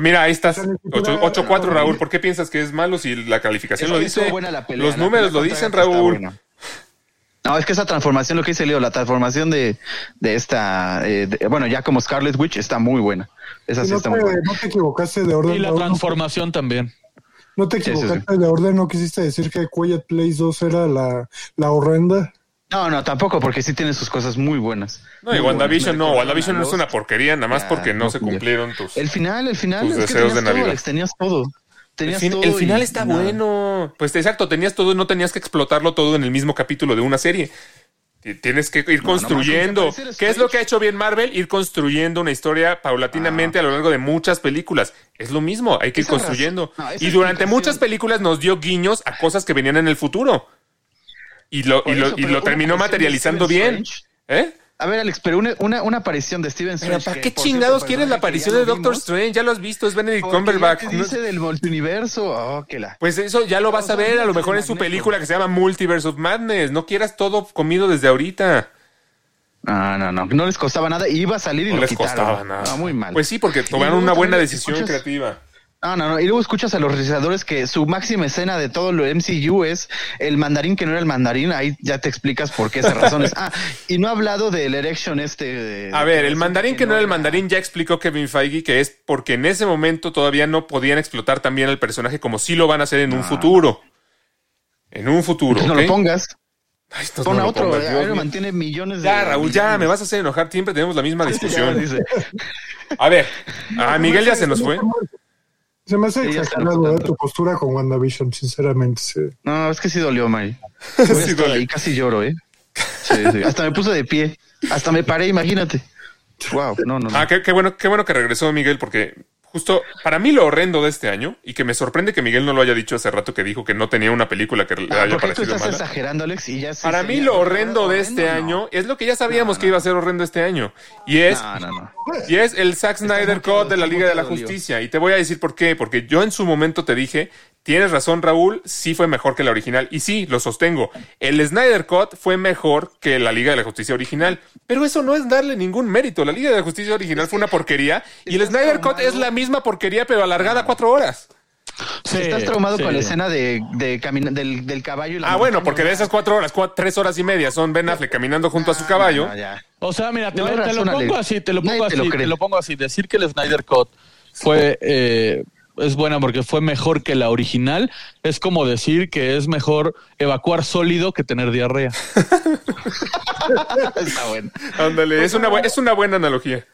Mira, ahí estás. O sea, ni siquiera- 8-4, Raúl. ¿Por qué piensas que es malo si la calificación lo dice? buena la pelea, Los números lo dicen, Raúl. buena. No, es que esa transformación, lo que dice Leo, la transformación de, de esta, eh, de- bueno, ya como Scarlet Witch está muy buena. Esa sí no, está te, muy buena. no te equivocaste de orden. Y la transformación también. No te sí, sí. equivocaste de orden, no quisiste decir que Quiet Place 2 era la, la horrenda. No, no, tampoco, porque sí tiene sus cosas muy buenas. No, y WandaVision no. WandaVision no es una porquería, nada más Ya, porque no no, se cumplieron tus. El final, el final, Tus es que deseos tenías de todo, Navidad. Tenías todo. El, Tenías fin- todo el final está nada. bueno. Pues exacto, tenías todo y no tenías que explotarlo todo en el mismo capítulo de una serie. Ti- Tienes que ir No, construyendo. ¿Qué es lo que ha hecho bien Marvel? Ir construyendo una historia paulatinamente a lo largo de muchas películas. Es lo mismo, hay que ir Esa construyendo. no, y durante muchas películas nos dio guiños a cosas que venían en el futuro. Y lo, y lo, eso, y lo terminó materializando bien. Strange- ¿Eh? A ver, Alex, pero una, una, una aparición de Steven Pero Strange. ¿para qué chingados cierto, quieres la aparición de Doctor vimos, Strange? Ya lo has visto, es Benedict Cumberbatch. No- dice del multiverso. Oh, que la. Pues eso ya lo vas a ver, a lo mejor en su película que se llama Multiverse of Madness. No quieras todo comido desde ahorita. No, no, no. No les costaba nada. Iba a salir y No lo les quitaron. costaba nada. No, muy mal. Pues sí, porque tomaron una buena decisión creativa. No, no, no. Y luego escuchas a los realizadores que su máxima escena de todo lo MCU es el mandarín que no era el mandarín. Ahí ya te explicas por qué esas razones. <laughs> Ah, y no ha hablado del erection este. de- A ver, el mandarín que no era el mandarín ya explicó Kevin Feige que es porque en ese momento todavía no podían explotar también al personaje como sí lo van a hacer en un futuro. En un futuro. No ¿ok? lo pongas. Ay, Pon no a otro. pongas, eh, Dios Iron mío. Man tiene millones de. Ya, Raúl, ya millones. me vas a hacer enojar. Siempre tenemos la misma <laughs> Ya, discusión. A ver, a Miguel ya se nos fue. Se me hace exagerado eh, tu postura con WandaVision, sinceramente. sí. No, es que sí dolió, Mari. <laughs> Sí. Ahí casi lloro, ¿eh? Sí, sí. Hasta me puse de pie. Hasta me paré, imagínate. Wow, no, no, no. Ah, qué, qué bueno, qué bueno que regresó Miguel, porque justo para mí lo horrendo de este año, y que me sorprende que Miguel no lo haya dicho hace rato que dijo que no tenía una película que le Ah, haya tú parecido estás mala. exagerando, Alex, y ya sí, Para mí lo horrendo de este no. año es lo que ya sabíamos que iba a ser horrendo este año. Y es, y es el Zack Snyder Cut de la Liga de la. Justicia. Y te voy a decir por qué. Porque yo en su momento te dije, tienes razón Raúl, sí fue mejor que la original. Y sí, lo sostengo. El Snyder Cut fue mejor que la Liga de la Justicia original. Pero eso no es darle ningún mérito. La Liga de la Justicia original fue una porquería. Y el Snyder Cut es la misma porquería, pero alargada cuatro horas. Sí, Estás traumado sí. con la escena de, de del, del caballo y la Ah, bueno, porque de esas cuatro horas, tres horas y media son Ben Affleck caminando junto a su caballo. No, ya. O sea, mira, te, No, lo- te pongo así, te lo Nadie pongo te lo así, te lo pongo así. Decir que el Snyder Cut fue eh, es buena porque fue mejor que la original. Es como decir que es mejor evacuar sólido que tener diarrea. <laughs> Está bueno. Ándale, es una, bu- es una buena analogía.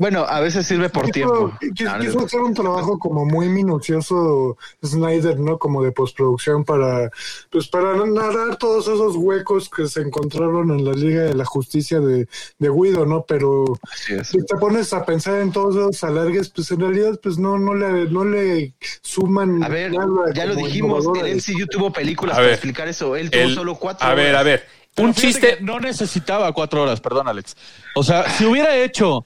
Bueno, a veces sirve por Quiso- tiempo. Quiso, No, no, quiso hacer un trabajo como muy minucioso Snyder, ¿no? Como de postproducción para, pues para narrar todos esos huecos que se encontraron en la Liga de la Justicia de, de Guido, ¿no? Pero si te pones a pensar en todos esos alargues, pues en realidad, pues no, no le, no le suman A ver, nada ya lo dijimos, el MCU tuvo películas A para ver, explicar eso. Él tuvo El- solo cuatro. a ver, horas. a ver. Pero Un chiste. No necesitaba cuatro horas, perdón, Alex. O sea, si hubiera hecho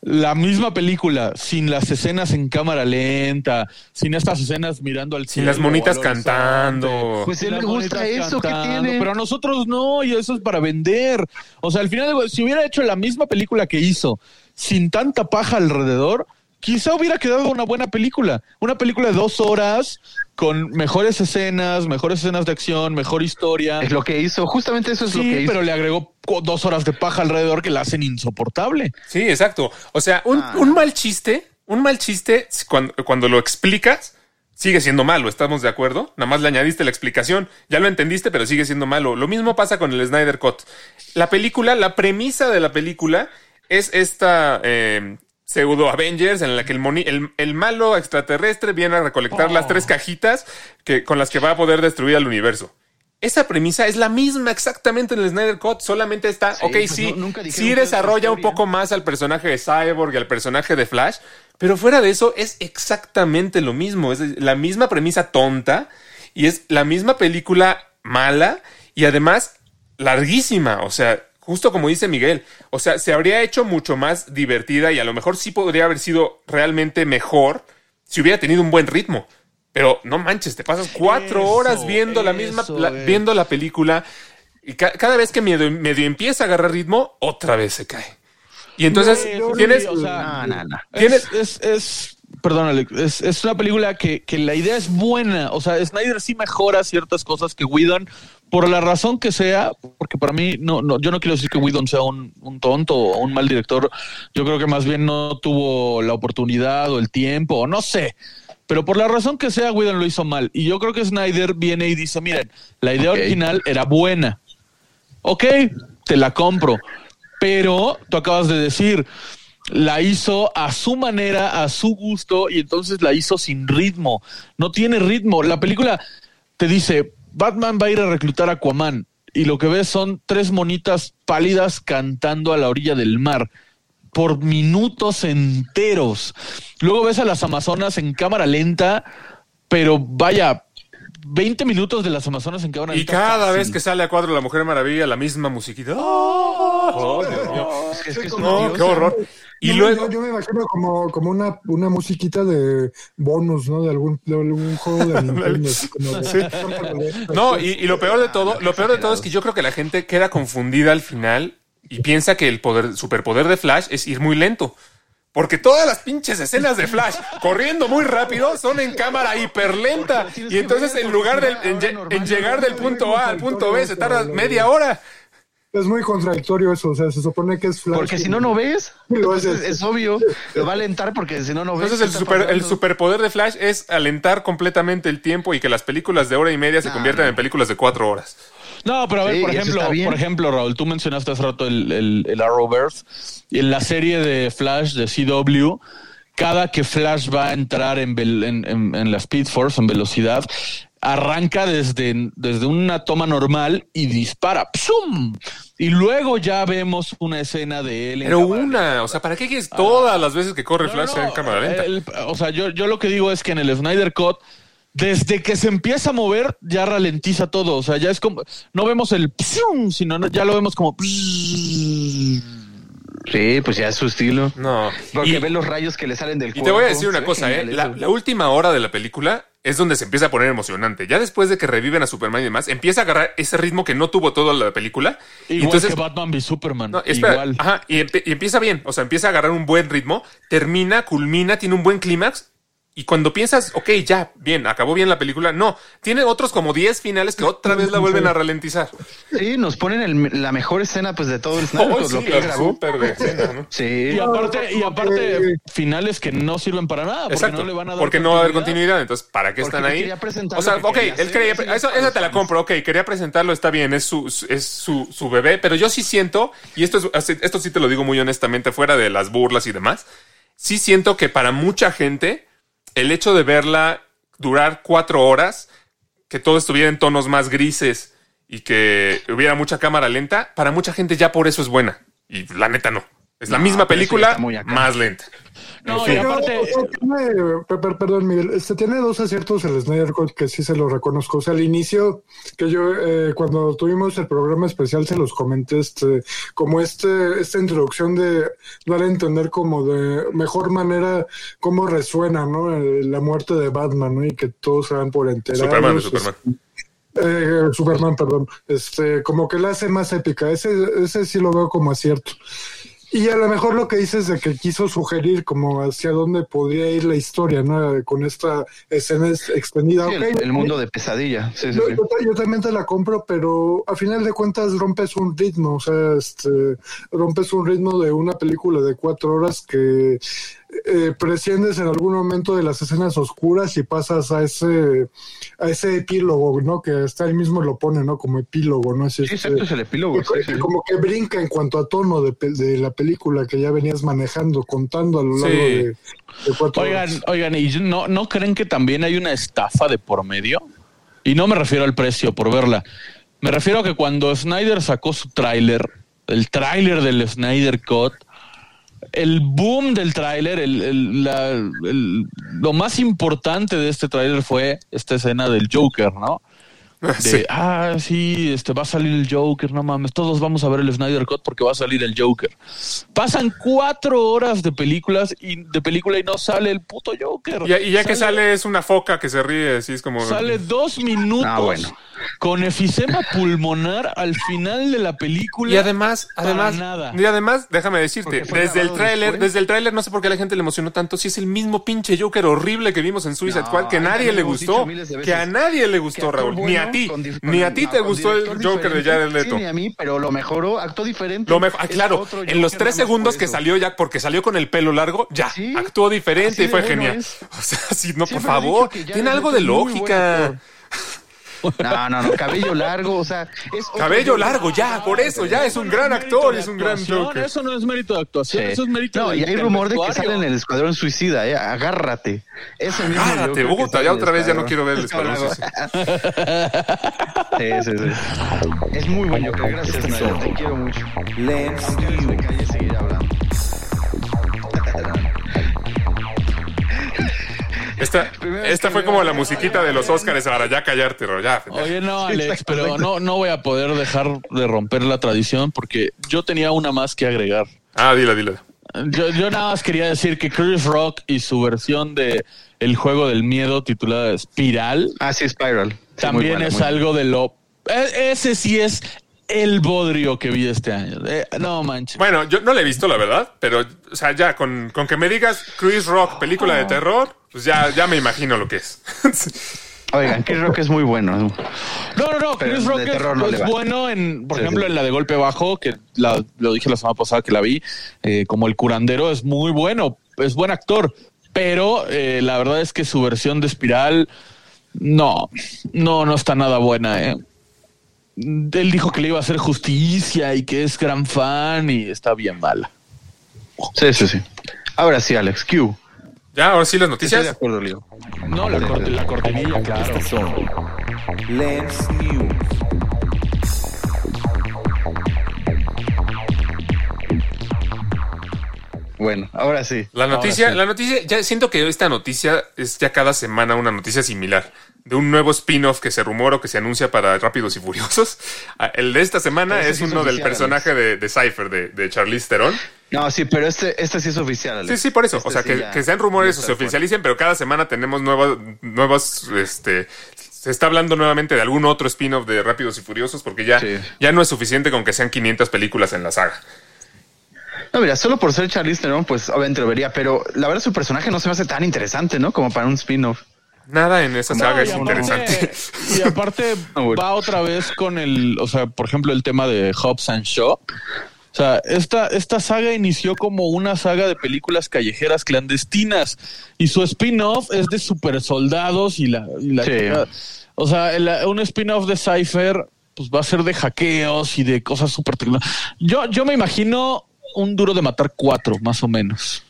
la misma película sin las escenas en cámara lenta, sin estas escenas mirando al Sin cielo, las monitas cantando. Pues a sin él las le gusta monitas eso, ¿qué cantando, tiene? Pero a nosotros no, y eso es para vender. O sea, al final, si hubiera hecho la misma película que hizo sin tanta paja alrededor, quizá hubiera quedado una buena película. Una película de dos horas con mejores escenas, mejores escenas de acción, mejor historia. Es lo que hizo, justamente eso es lo que hizo. pero le agregó dos horas de paja alrededor que la hacen insoportable. Sí, exacto. O sea, un, Ah. un mal chiste, un mal chiste, cuando, cuando lo explicas, sigue siendo malo, ¿estamos de acuerdo? Nada más le añadiste la explicación, ya lo entendiste, pero sigue siendo malo. Lo mismo pasa con el Snyder Cut. La película, la premisa de la película es esta eh, pseudo Avengers en la que el, moni- el, el malo extraterrestre viene a recolectar las tres cajitas que, con las que va a poder destruir al universo. Esa premisa es la misma exactamente en el Snyder Cut, solamente está, Sí, ok, pues sí, no- nunca dijeron sí desarrolla un poco más al personaje de Cyborg y al personaje de Flash, pero fuera de eso es exactamente lo mismo, es la misma premisa tonta y es la misma película mala y además larguísima, o sea, justo como dice Miguel, o sea, se habría hecho mucho más divertida y a lo mejor sí podría haber sido realmente mejor si hubiera tenido un buen ritmo. Pero no manches, te pasas cuatro Eso, horas viendo la misma, la- viendo la película y ca- cada vez que medio, medio empieza a agarrar ritmo, otra vez se cae. Y entonces Sí, tienes, o sea, No, no, no. Es, es, es- perdón, Alex, es, es una película que, que la idea es buena. O sea, Snyder sí mejora ciertas cosas que Whedon, por la razón que sea, porque para mí, no, no, yo no quiero decir que Whedon sea un, un tonto o un mal director. Yo creo que más bien no tuvo la oportunidad o el tiempo, o no sé. Pero por la razón que sea, Whedon lo hizo mal. Y yo creo que Snyder viene y dice, miren, la idea original era buena. Ok, te la compro. Pero tú acabas de decir, la hizo a su manera, a su gusto, y entonces la hizo sin ritmo. No tiene ritmo. La película te dice, Batman va a ir a reclutar a Aquaman, y lo que ves son tres monitas pálidas cantando a la orilla del mar por minutos enteros. Luego ves a las Amazonas en cámara lenta, pero vaya, 20 minutos de las Amazonas en cámara y lenta. cada fácil. vez que sale a cuadro la Mujer Maravilla, la misma musiquita. Oh, Dios mío. Es que, es que es No, No, qué horror. Y luego, yo, yo me imagino como, como una, una musiquita de bonus, ¿no? De algún, de algún juego de <laughs> Nintendo. así como de- No, y, y lo peor de todo, lo peor de todo es que yo creo que la gente queda confundida al final y piensa que el poder, superpoder de Flash es ir muy lento. Porque todas las pinches escenas de Flash corriendo muy rápido son en cámara hiperlenta. Y entonces en lugar del, en, en llegar del punto A al punto B se tarda media hora. Es muy contradictorio eso, o sea, se supone que es Flash. Porque si no, no ves. <laughs> Entonces, es obvio. Lo va a alentar porque si no, no ves. Entonces el, super, el superpoder de Flash es alentar completamente el tiempo y que las películas de hora y media se No, conviertan no. en películas de cuatro horas. No, pero a ver, Sí, por ejemplo, por ejemplo, Raúl, tú mencionaste hace rato el, el, el Arrowverse. Y en la serie de Flash de CW, cada que Flash va a entrar en, vel- en, en- en la Speed Force, en velocidad, arranca desde, desde una toma normal y dispara. ¡Psum! Y luego ya vemos una escena de él. en Pero una, o sea, ¿para qué quieres todas las veces que corre no, Flash no, en cámara lenta? el- o sea, yo, yo lo que digo es que en el Snyder Cut, desde que se empieza a mover, ya ralentiza todo. O sea, ya es como. No vemos el psium, sino ya lo vemos como. Sí, pues ya es su estilo. No. Porque Y- ve los rayos que le salen del Y cuerpo. te voy a decir una cosa, ¿eh? La, última hora de la película es donde se empieza a poner emocionante. Ya después de que reviven a Superman y demás, empieza a agarrar ese ritmo que no tuvo toda la película. y Igual entonces, que Batman v Superman. no, espera, Igual. ajá, y, empe- y empieza bien, o sea, empieza a agarrar un buen ritmo, termina, culmina, tiene un buen clímax Y cuando piensas, ok, ya, bien, acabó bien la película, no, tiene otros como 10 finales que otra vez la vuelven a ralentizar. Sí, nos ponen el- la mejor escena pues de todo el Oh, <laughs> sí, lo que grabó. súper de escena, ¿no? Sí. Y aparte, y aparte finales que no sirven para nada, porque Exacto. no le van a dar porque no va a haber continuidad, entonces, ¿para qué Porque están ahí? O sea, ok, quería él quería, eso, para esa te la compro, ok, quería presentarlo, está bien, es su, es su, su bebé, pero yo sí siento, y esto, es, esto sí te lo digo muy honestamente, fuera de las burlas y demás, sí siento que para mucha gente, el hecho de verla durar cuatro horas, que todo estuviera en tonos más grises y que hubiera mucha cámara lenta, para mucha gente ya por eso es buena. Y la neta no. Es la No, misma película, más lenta. No, y aparte, perdón, Miguel, este tiene dos aciertos el Snyder Cut que sí se lo reconozco. O sea, al inicio, que yo eh, cuando tuvimos el programa especial se los comenté, este, como este, esta introducción de dar a entender como de mejor manera cómo resuena, ¿no? La muerte de Batman, ¿no? Y que todos se van por enterados. Superman, de este, Superman. eh, Superman, perdón. Este, como que la hace más épica. Ese, ese sí lo veo como acierto. Y a lo mejor lo que dices de que quiso sugerir como hacia dónde podría ir la historia, ¿no? Con esta escena es- extendida. Sí, el, mundo de pesadilla. Sí, yo, sí. yo ta- yo también te la compro, pero a final de cuentas rompes un ritmo, o sea, este, rompes un ritmo de una película de cuatro horas que eh, prescindes en algún momento de las escenas oscuras y pasas a ese a ese epílogo, ¿no? Que hasta él mismo lo pone, ¿no? Como epílogo, ¿no? Así, Sí, este, exacto, es el epílogo. que- sí, sí. Como que brinca en cuanto a tono de, la película que ya venías manejando, contando a lo largo Sí. de, de cuatro Oigan, horas. oigan, ¿y no, no creen que también hay una estafa de por medio? Y no me refiero al precio por verla. Me refiero a que cuando Snyder sacó su tráiler, el tráiler del Snyder Cut, el boom del tráiler, el, el- la- lo más importante de este tráiler fue esta escena del Joker, ¿no? <laughs> De, Sí. ah, sí, este va a salir el Joker, no mames, todos vamos a ver el Snyder Cut porque va a salir el Joker. Pasan cuatro horas de películas y de película y no sale el puto Joker. Y, y ya que sale es una foca que se ríe, así es como... Sale dos minutos Ah, bueno. con efisema pulmonar al final de la película. Y además, además, nada. y además, déjame decirte, desde el tráiler, desde el tráiler no sé por qué a la gente le emocionó tanto, si es el mismo pinche Joker horrible que vimos en Suicide No, Squad, que a nadie le gustó, que a nadie le gustó, Raúl, ni bueno, a ti, ni a ti te gustó el Joker de. Jared Leto. Sí, ni a mí, pero lo mejoró, actuó diferente. Lo mejor, ah, claro, en los tres segundos que salió ya, porque salió con el pelo largo, ya, Sí, actuó diferente así y fue bueno genial. es. <laughs> O sea, sí, no, por Siempre favor, tiene algo de lógica. No, no, no, cabello largo, o sea, es Cabello largo, ya, por eso, ya es un gran actor, es un gran Joker. Eso no es mérito de actuación, Sí. eso es mérito No, del- y hay rumor de que sale en el Escuadrón Suicida, eh, agárrate. Ese mismo Agárrate, Bogotá, ya otra vez ya no quiero ver el Escuadrón <laughs> Sí, sí, sí. Es muy buen Joker, gracias, Snyder, te quiero mucho. Lens Aunque View. calle seguiré hablando. Esta, <laughs> esta fue como la musiquita de los Óscares para ya callarte, ya. Oye, no, <laughs> Alex, pero no, no voy a poder dejar de romper la tradición porque yo tenía una más que agregar. Ah, dila, dila. Yo, yo nada más quería decir que Chris Rock y su versión de El juego del miedo titulada Espiral Ah, sí, Spiral. Sí, también buena, es algo de lo... e- Ese sí es el bodrio que vi este año. Eh, no manches. Bueno, yo no la he visto, la verdad, pero, o sea, ya con, con que me digas Chris Rock, película de terror, pues ya, ya me imagino lo que es. <laughs> Oigan, Chris Rock es muy bueno. No, no, no. Pero Chris Rock es, no le bueno en, por Sí, ejemplo, sí. en la de golpe bajo, que la- lo dije la semana pasada que la vi, eh, como el curandero es muy bueno, es buen actor, pero eh, la verdad es que su versión de Espiral, no, no, no está nada buena. Eh. Él dijo que le iba a hacer justicia y que es gran fan y está bien mala. Sí, sí, sí. Ahora sí, Alex, Q. ya, ahora sí las Estoy de noticias. acuerdo, Leo. No, la, corte- la cortinilla, claro. Estas son Lens News. Bueno, ahora sí. La noticia, sí. la noticia, ya siento que esta noticia es ya cada semana una noticia similar. De un nuevo spin-off que se rumora o que se anuncia para Rápidos y Furiosos. Ah, El de esta semana es sí es uno del personaje de, de Cypher, de, de Charlize Theron. No, sí, pero este, este sí es oficial, Alex. Sí, sí, por eso. Este o sea, sí que, ya- que sean rumores o se oficialicen, pero cada semana tenemos nuevas, nuevas, este, se está hablando nuevamente de algún otro spin-off de Rápidos y Furiosos porque ya, Sí. ya no es suficiente con que sean 500 películas en la saga. No, mira, solo por ser Charlize Theron, pues obviamente lo vería, pero la verdad su personaje no se me hace tan interesante, ¿no? Como para un spin-off. Nada en esa saga No, es aparte- interesante. <laughs> Y aparte <laughs> va otra vez con el, o sea, por ejemplo, el tema de Hobbs and Shaw. O sea, esta, esta saga inició como una saga de películas callejeras clandestinas y su spin-off es de super soldados y la... y la- Sí. O sea, el- un spin-off de Cypher pues va a ser de hackeos y de cosas súper tecnológicas. Yo, yo me imagino un duro de matar cuatro, más o menos.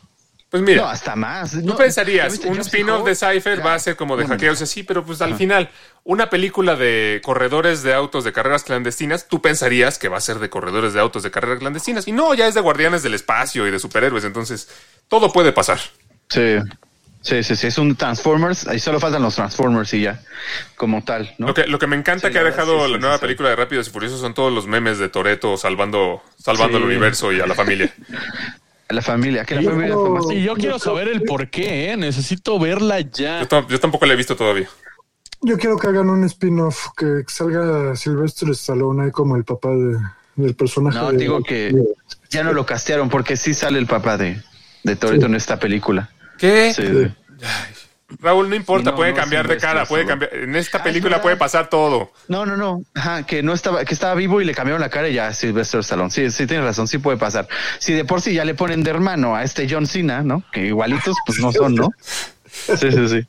Pues No, mira, hasta más. tú No, pensarías, ¿ya viste un spin-off de Cypher va a ser como de Bueno. hackeos y así, pero pues al final, una película de corredores de autos de carreras clandestinas, tú pensarías que va a ser de corredores de autos de carreras clandestinas. Y no, ya es de guardianes del espacio y de superhéroes, entonces todo puede pasar. Sí. Sí, sí, sí, es un Transformers, ahí solo faltan los Transformers y ya, como tal, ¿no? Lo, que, lo que me encanta Sí, que ha dejado sí, la sí, nueva sí, sí. película de Rápidos y Furiosos son todos los memes de Toreto salvando, salvando Sí. el universo y a la familia. <laughs> La familia, que la Yo familia fue más- Y yo quiero saber el por qué, ¿eh? necesito verla ya. Yo, yo tampoco la he visto todavía. Yo quiero que hagan un spin-off, que salga Sylvester Stallone ahí como el papá de, del personaje. No, de- digo que ya no lo castearon porque sí sale el papá de, de Toretto en esta película. ¿Qué? Sí, sí. Raúl, no importa, no, puede no, cambiar de cara, puede cambiar. En esta película puede pasar todo. No, no, no. Ajá, que no estaba, que estaba vivo y le cambiaron la cara y ya Sylvester Stallone. Sí, sí, tienes razón, sí puede pasar. Si de por sí ya le ponen de hermano a este John Cena, ¿no? Que igualitos, pues no son, ¿no? Sí, sí, sí.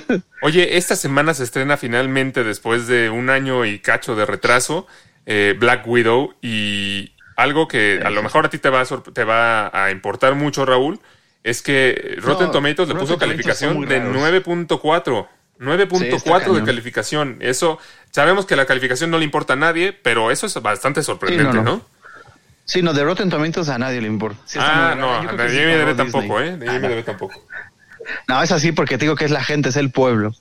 <laughs> Oye, esta semana se estrena finalmente, después de un año y cacho de retraso, eh, Black Widow. Y algo que a lo mejor a ti te va a, te va a importar mucho, Raúl, es que Rotten No, Tomatoes le Rotten puso calificación de raros. 9.4. 9.4 Sí, de calificación. Eso, sabemos que la calificación no le importa a nadie, pero eso es bastante sorprendente, no, ¿no? no. Sí, no, de Rotten Tomatoes a nadie le importa. Sí, está ah, no, a pagó tampoco, Disney. ¿eh? De IMDb tampoco. No, es así porque te digo que es la gente, es el pueblo.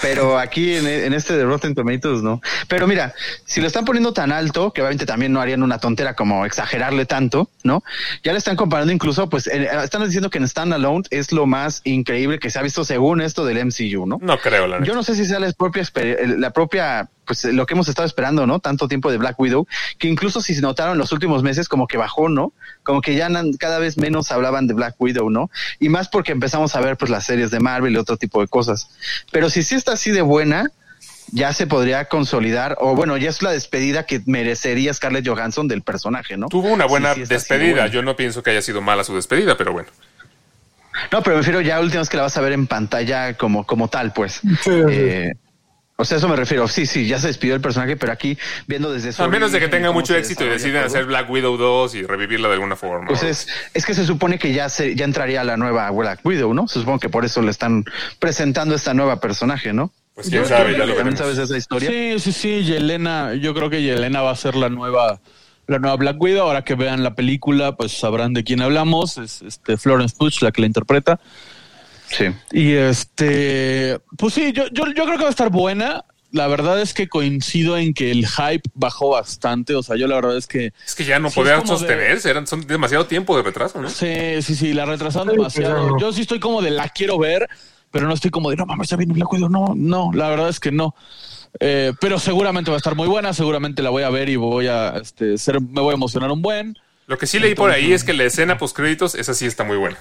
Pero aquí en, en este de Rotten Tomatoes no. Pero mira, si lo están poniendo tan alto, que obviamente también no harían una tontera como exagerarle tanto, ¿no? Ya le están comparando incluso, pues en- están diciendo que en Standalone es lo más increíble que se ha visto según esto del MCU, ¿no? No creo, la. Yo no sé si sea la propia, la propia, pues lo que hemos estado esperando, ¿no? Tanto tiempo de Black Widow, que incluso si se notaron los últimos meses como que bajó, ¿no? Como que ya cada vez menos hablaban de Black Widow, ¿no? Y más porque empezamos a ver pues las series de Marvel y otro tipo de cosas. Pero si sí está así de buena, ya se podría consolidar, o bueno, ya es la despedida que merecería Scarlett Johansson del personaje, ¿no? Tuvo una buena Sí, sí despedida. buena. Yo no pienso que haya sido mala su despedida, pero bueno. No, pero me refiero ya última vez que la vas a ver en pantalla como, como tal, pues. Sí, sí. Eh, o sea, eso me refiero. Sí, sí, ya se despidió el personaje, pero aquí viendo desde su A menos de que tenga mucho éxito y todo. hacer Black Widow 2 y revivirla de alguna forma. Pues es, es que se supone que ya se, ya entraría la nueva Black Widow, ¿no? Se supone que por eso le están presentando esta nueva personaje, ¿no? Pues quién Yo- sabe, yo ya lo ¿También sabes esa historia? Sí, sí, sí, Yelena, yo creo que Yelena va a ser la nueva, la nueva Black Widow. Ahora que vean la película, pues sabrán de quién hablamos. Es este Florence Pugh la que la interpreta. Sí. Y este, pues sí, yo, yo, yo creo que va a estar buena. La verdad es que coincido en que el hype bajó bastante. O sea, yo la verdad es que Es que ya no Sí, podían de- sostenerse, eran, son demasiado tiempo de retraso, ¿no? sí, sí, sí, la retrasaron demasiado. pero- Yo sí estoy como de la quiero ver, pero no estoy como de no mames, ya viene Black Widow. No, no, la verdad es que no. Eh, pero seguramente va a estar muy buena. Seguramente la voy a ver y voy a este, ser, me voy a emocionar un buen. Lo que sí leí por ahí es que la escena post créditos, esa sí está muy buena.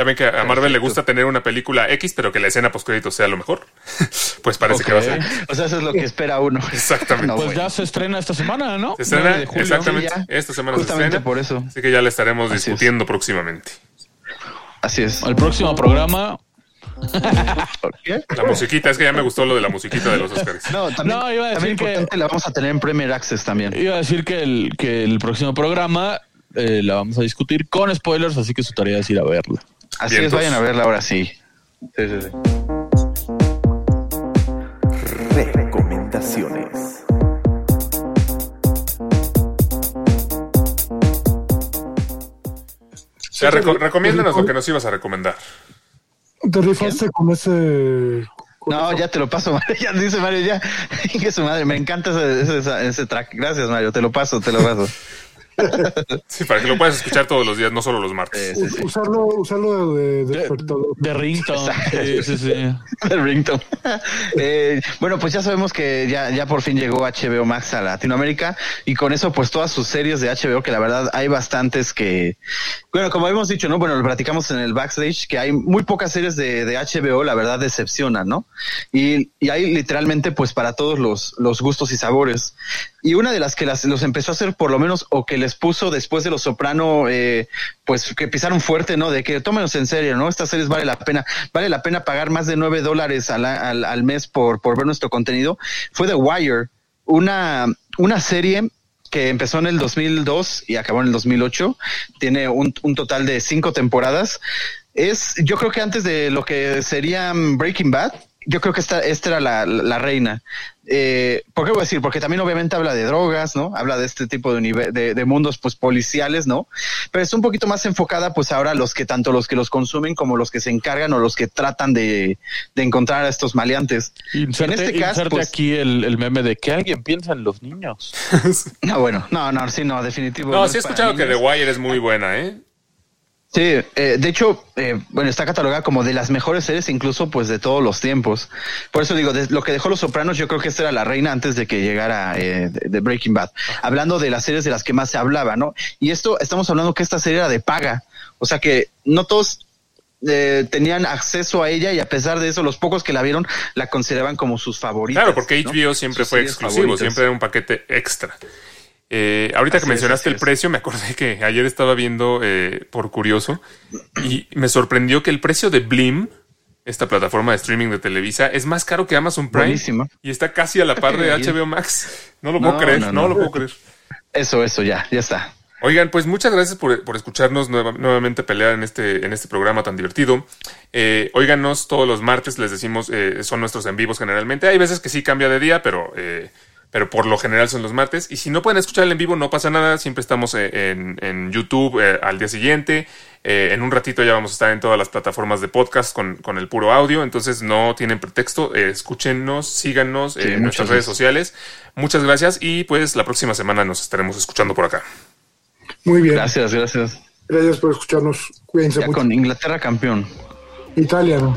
Ya ven que a Marvel le gusta tener una película X, pero que la escena post créditos sea lo mejor. <laughs> pues parece que va a ser. O sea, eso es lo que espera uno. Exactamente. <laughs> No, Pues bueno. ya se estrena esta semana, ¿no? Se estrena 9 de julio. exactamente Sí, esta semana Justamente se estrena. por eso. Así que ya la estaremos Así es. discutiendo próximamente. Así es. El próximo programa. ¿Qué? La musiquita, es que ya me gustó lo de la musiquita de los Oscars. No, también, No, iba a también decir que- importante la vamos a tener en Premier Access también. Iba a decir que el, que el próximo programa eh, la vamos a discutir con spoilers, así que su tarea es ir a verla. Así Vientos. es, vayan a verla ahora sí. Sí, sí, sí. Recomendaciones. Ya, reco- recomiéndanos lo que nos ibas a recomendar. Te rifaste con ese. con No, ya te lo paso, <laughs> Mario. Ya dice Mario, ya. <laughs> Que su madre, me encanta ese, ese- ese track. Gracias, Mario. Te lo paso, te lo paso. <laughs> Sí, para que lo puedas escuchar todos los días, no solo los martes. Sí, sí, sí. Usarlo, usarlo de despertador. De ringtone. Sí, sí, sí. <laughs> El ringtone. <laughs> Eh, bueno, pues ya sabemos que ya, ya por fin llegó HBO Max a Latinoamérica y con eso pues todas sus series de HBO que la verdad hay bastantes que, bueno, como hemos dicho, ¿no? Bueno, lo platicamos en el backstage que hay muy pocas series de, de HBO, la verdad decepcionan, ¿no? Y, y hay literalmente pues para todos los, los gustos y sabores. Y una de las que las, los empezó a hacer por lo menos o que les puso después de Los Soprano, eh, pues que pisaron fuerte, ¿no? De que tómenos en serio, ¿no? Estas series vale la pena, vale la pena pagar más de nueve dólares al, al, al mes por, por ver nuestro contenido. Fue The Wire, una, una serie que empezó en el 2002 y acabó en el 2008. Tiene un, un total de cinco temporadas. Es, yo creo que antes de lo que sería Breaking Bad, yo creo que esta, esta era la, la, reina. Eh, ¿Por qué voy a decir? Porque también obviamente habla de drogas, ¿no? Habla de este tipo de, de, de mundos pues policiales, ¿no? Pero es un poquito más enfocada pues ahora los que tanto los que los consumen como los que se encargan o los que tratan de, de encontrar a estos maleantes. Inserte, en este caso, pues, aquí el, el meme de que alguien piensa en los niños. no, <laughs> bueno, no, no, sí, no, definitivo. No, es sí he escuchado que The. Wire es muy buena, ¿eh? Sí, eh, de hecho, eh, bueno, está catalogada como de las mejores series incluso pues de todos los tiempos. Por eso digo, de lo que dejó Los Sopranos, yo creo que esta era la reina antes de que llegara eh, de, de Breaking Bad. Hablando de las series de las que más se hablaba, ¿no? Y esto, estamos hablando que esta serie era de paga. O sea que no todos eh, tenían acceso a ella y a pesar de eso, los pocos que la vieron la consideraban como sus favoritas. Claro, porque ¿no? HBO siempre Sus fue exclusivo, favoritas. siempre era un paquete extra. Eh, ahorita Así que mencionaste el es. precio, me acordé que ayer estaba viendo eh, por curioso y me sorprendió que el precio de Blim, esta plataforma de streaming de Televisa, es más caro que Amazon Prime Buenísimo. y está casi a la par de. HBO Max. No lo puedo creer, no, no, no. lo puedo creer. Eso, eso, ya, ya está. Oigan, pues muchas gracias por, por escucharnos nueva- nuevamente pelear en este, en este programa tan divertido. Eh, óiganos todos los martes, les decimos, eh, son nuestros en vivos generalmente. Hay veces que sí cambia de día, pero, eh, pero por lo general son los martes. Y si no pueden escuchar el en vivo, no pasa nada. Siempre estamos eh, en, en YouTube eh, al día siguiente. Eh, en un ratito ya vamos a estar en todas las plataformas de podcast con, con el puro audio. Entonces no tienen pretexto. Eh, escúchenos, síganos eh, Sí, en nuestras redes sociales. Muchas gracias y pues la próxima semana nos estaremos escuchando por acá. Muy bien. Gracias, gracias. Gracias por escucharnos. Cuídense Ya mucho. con Inglaterra campeón. Italia, ¿no?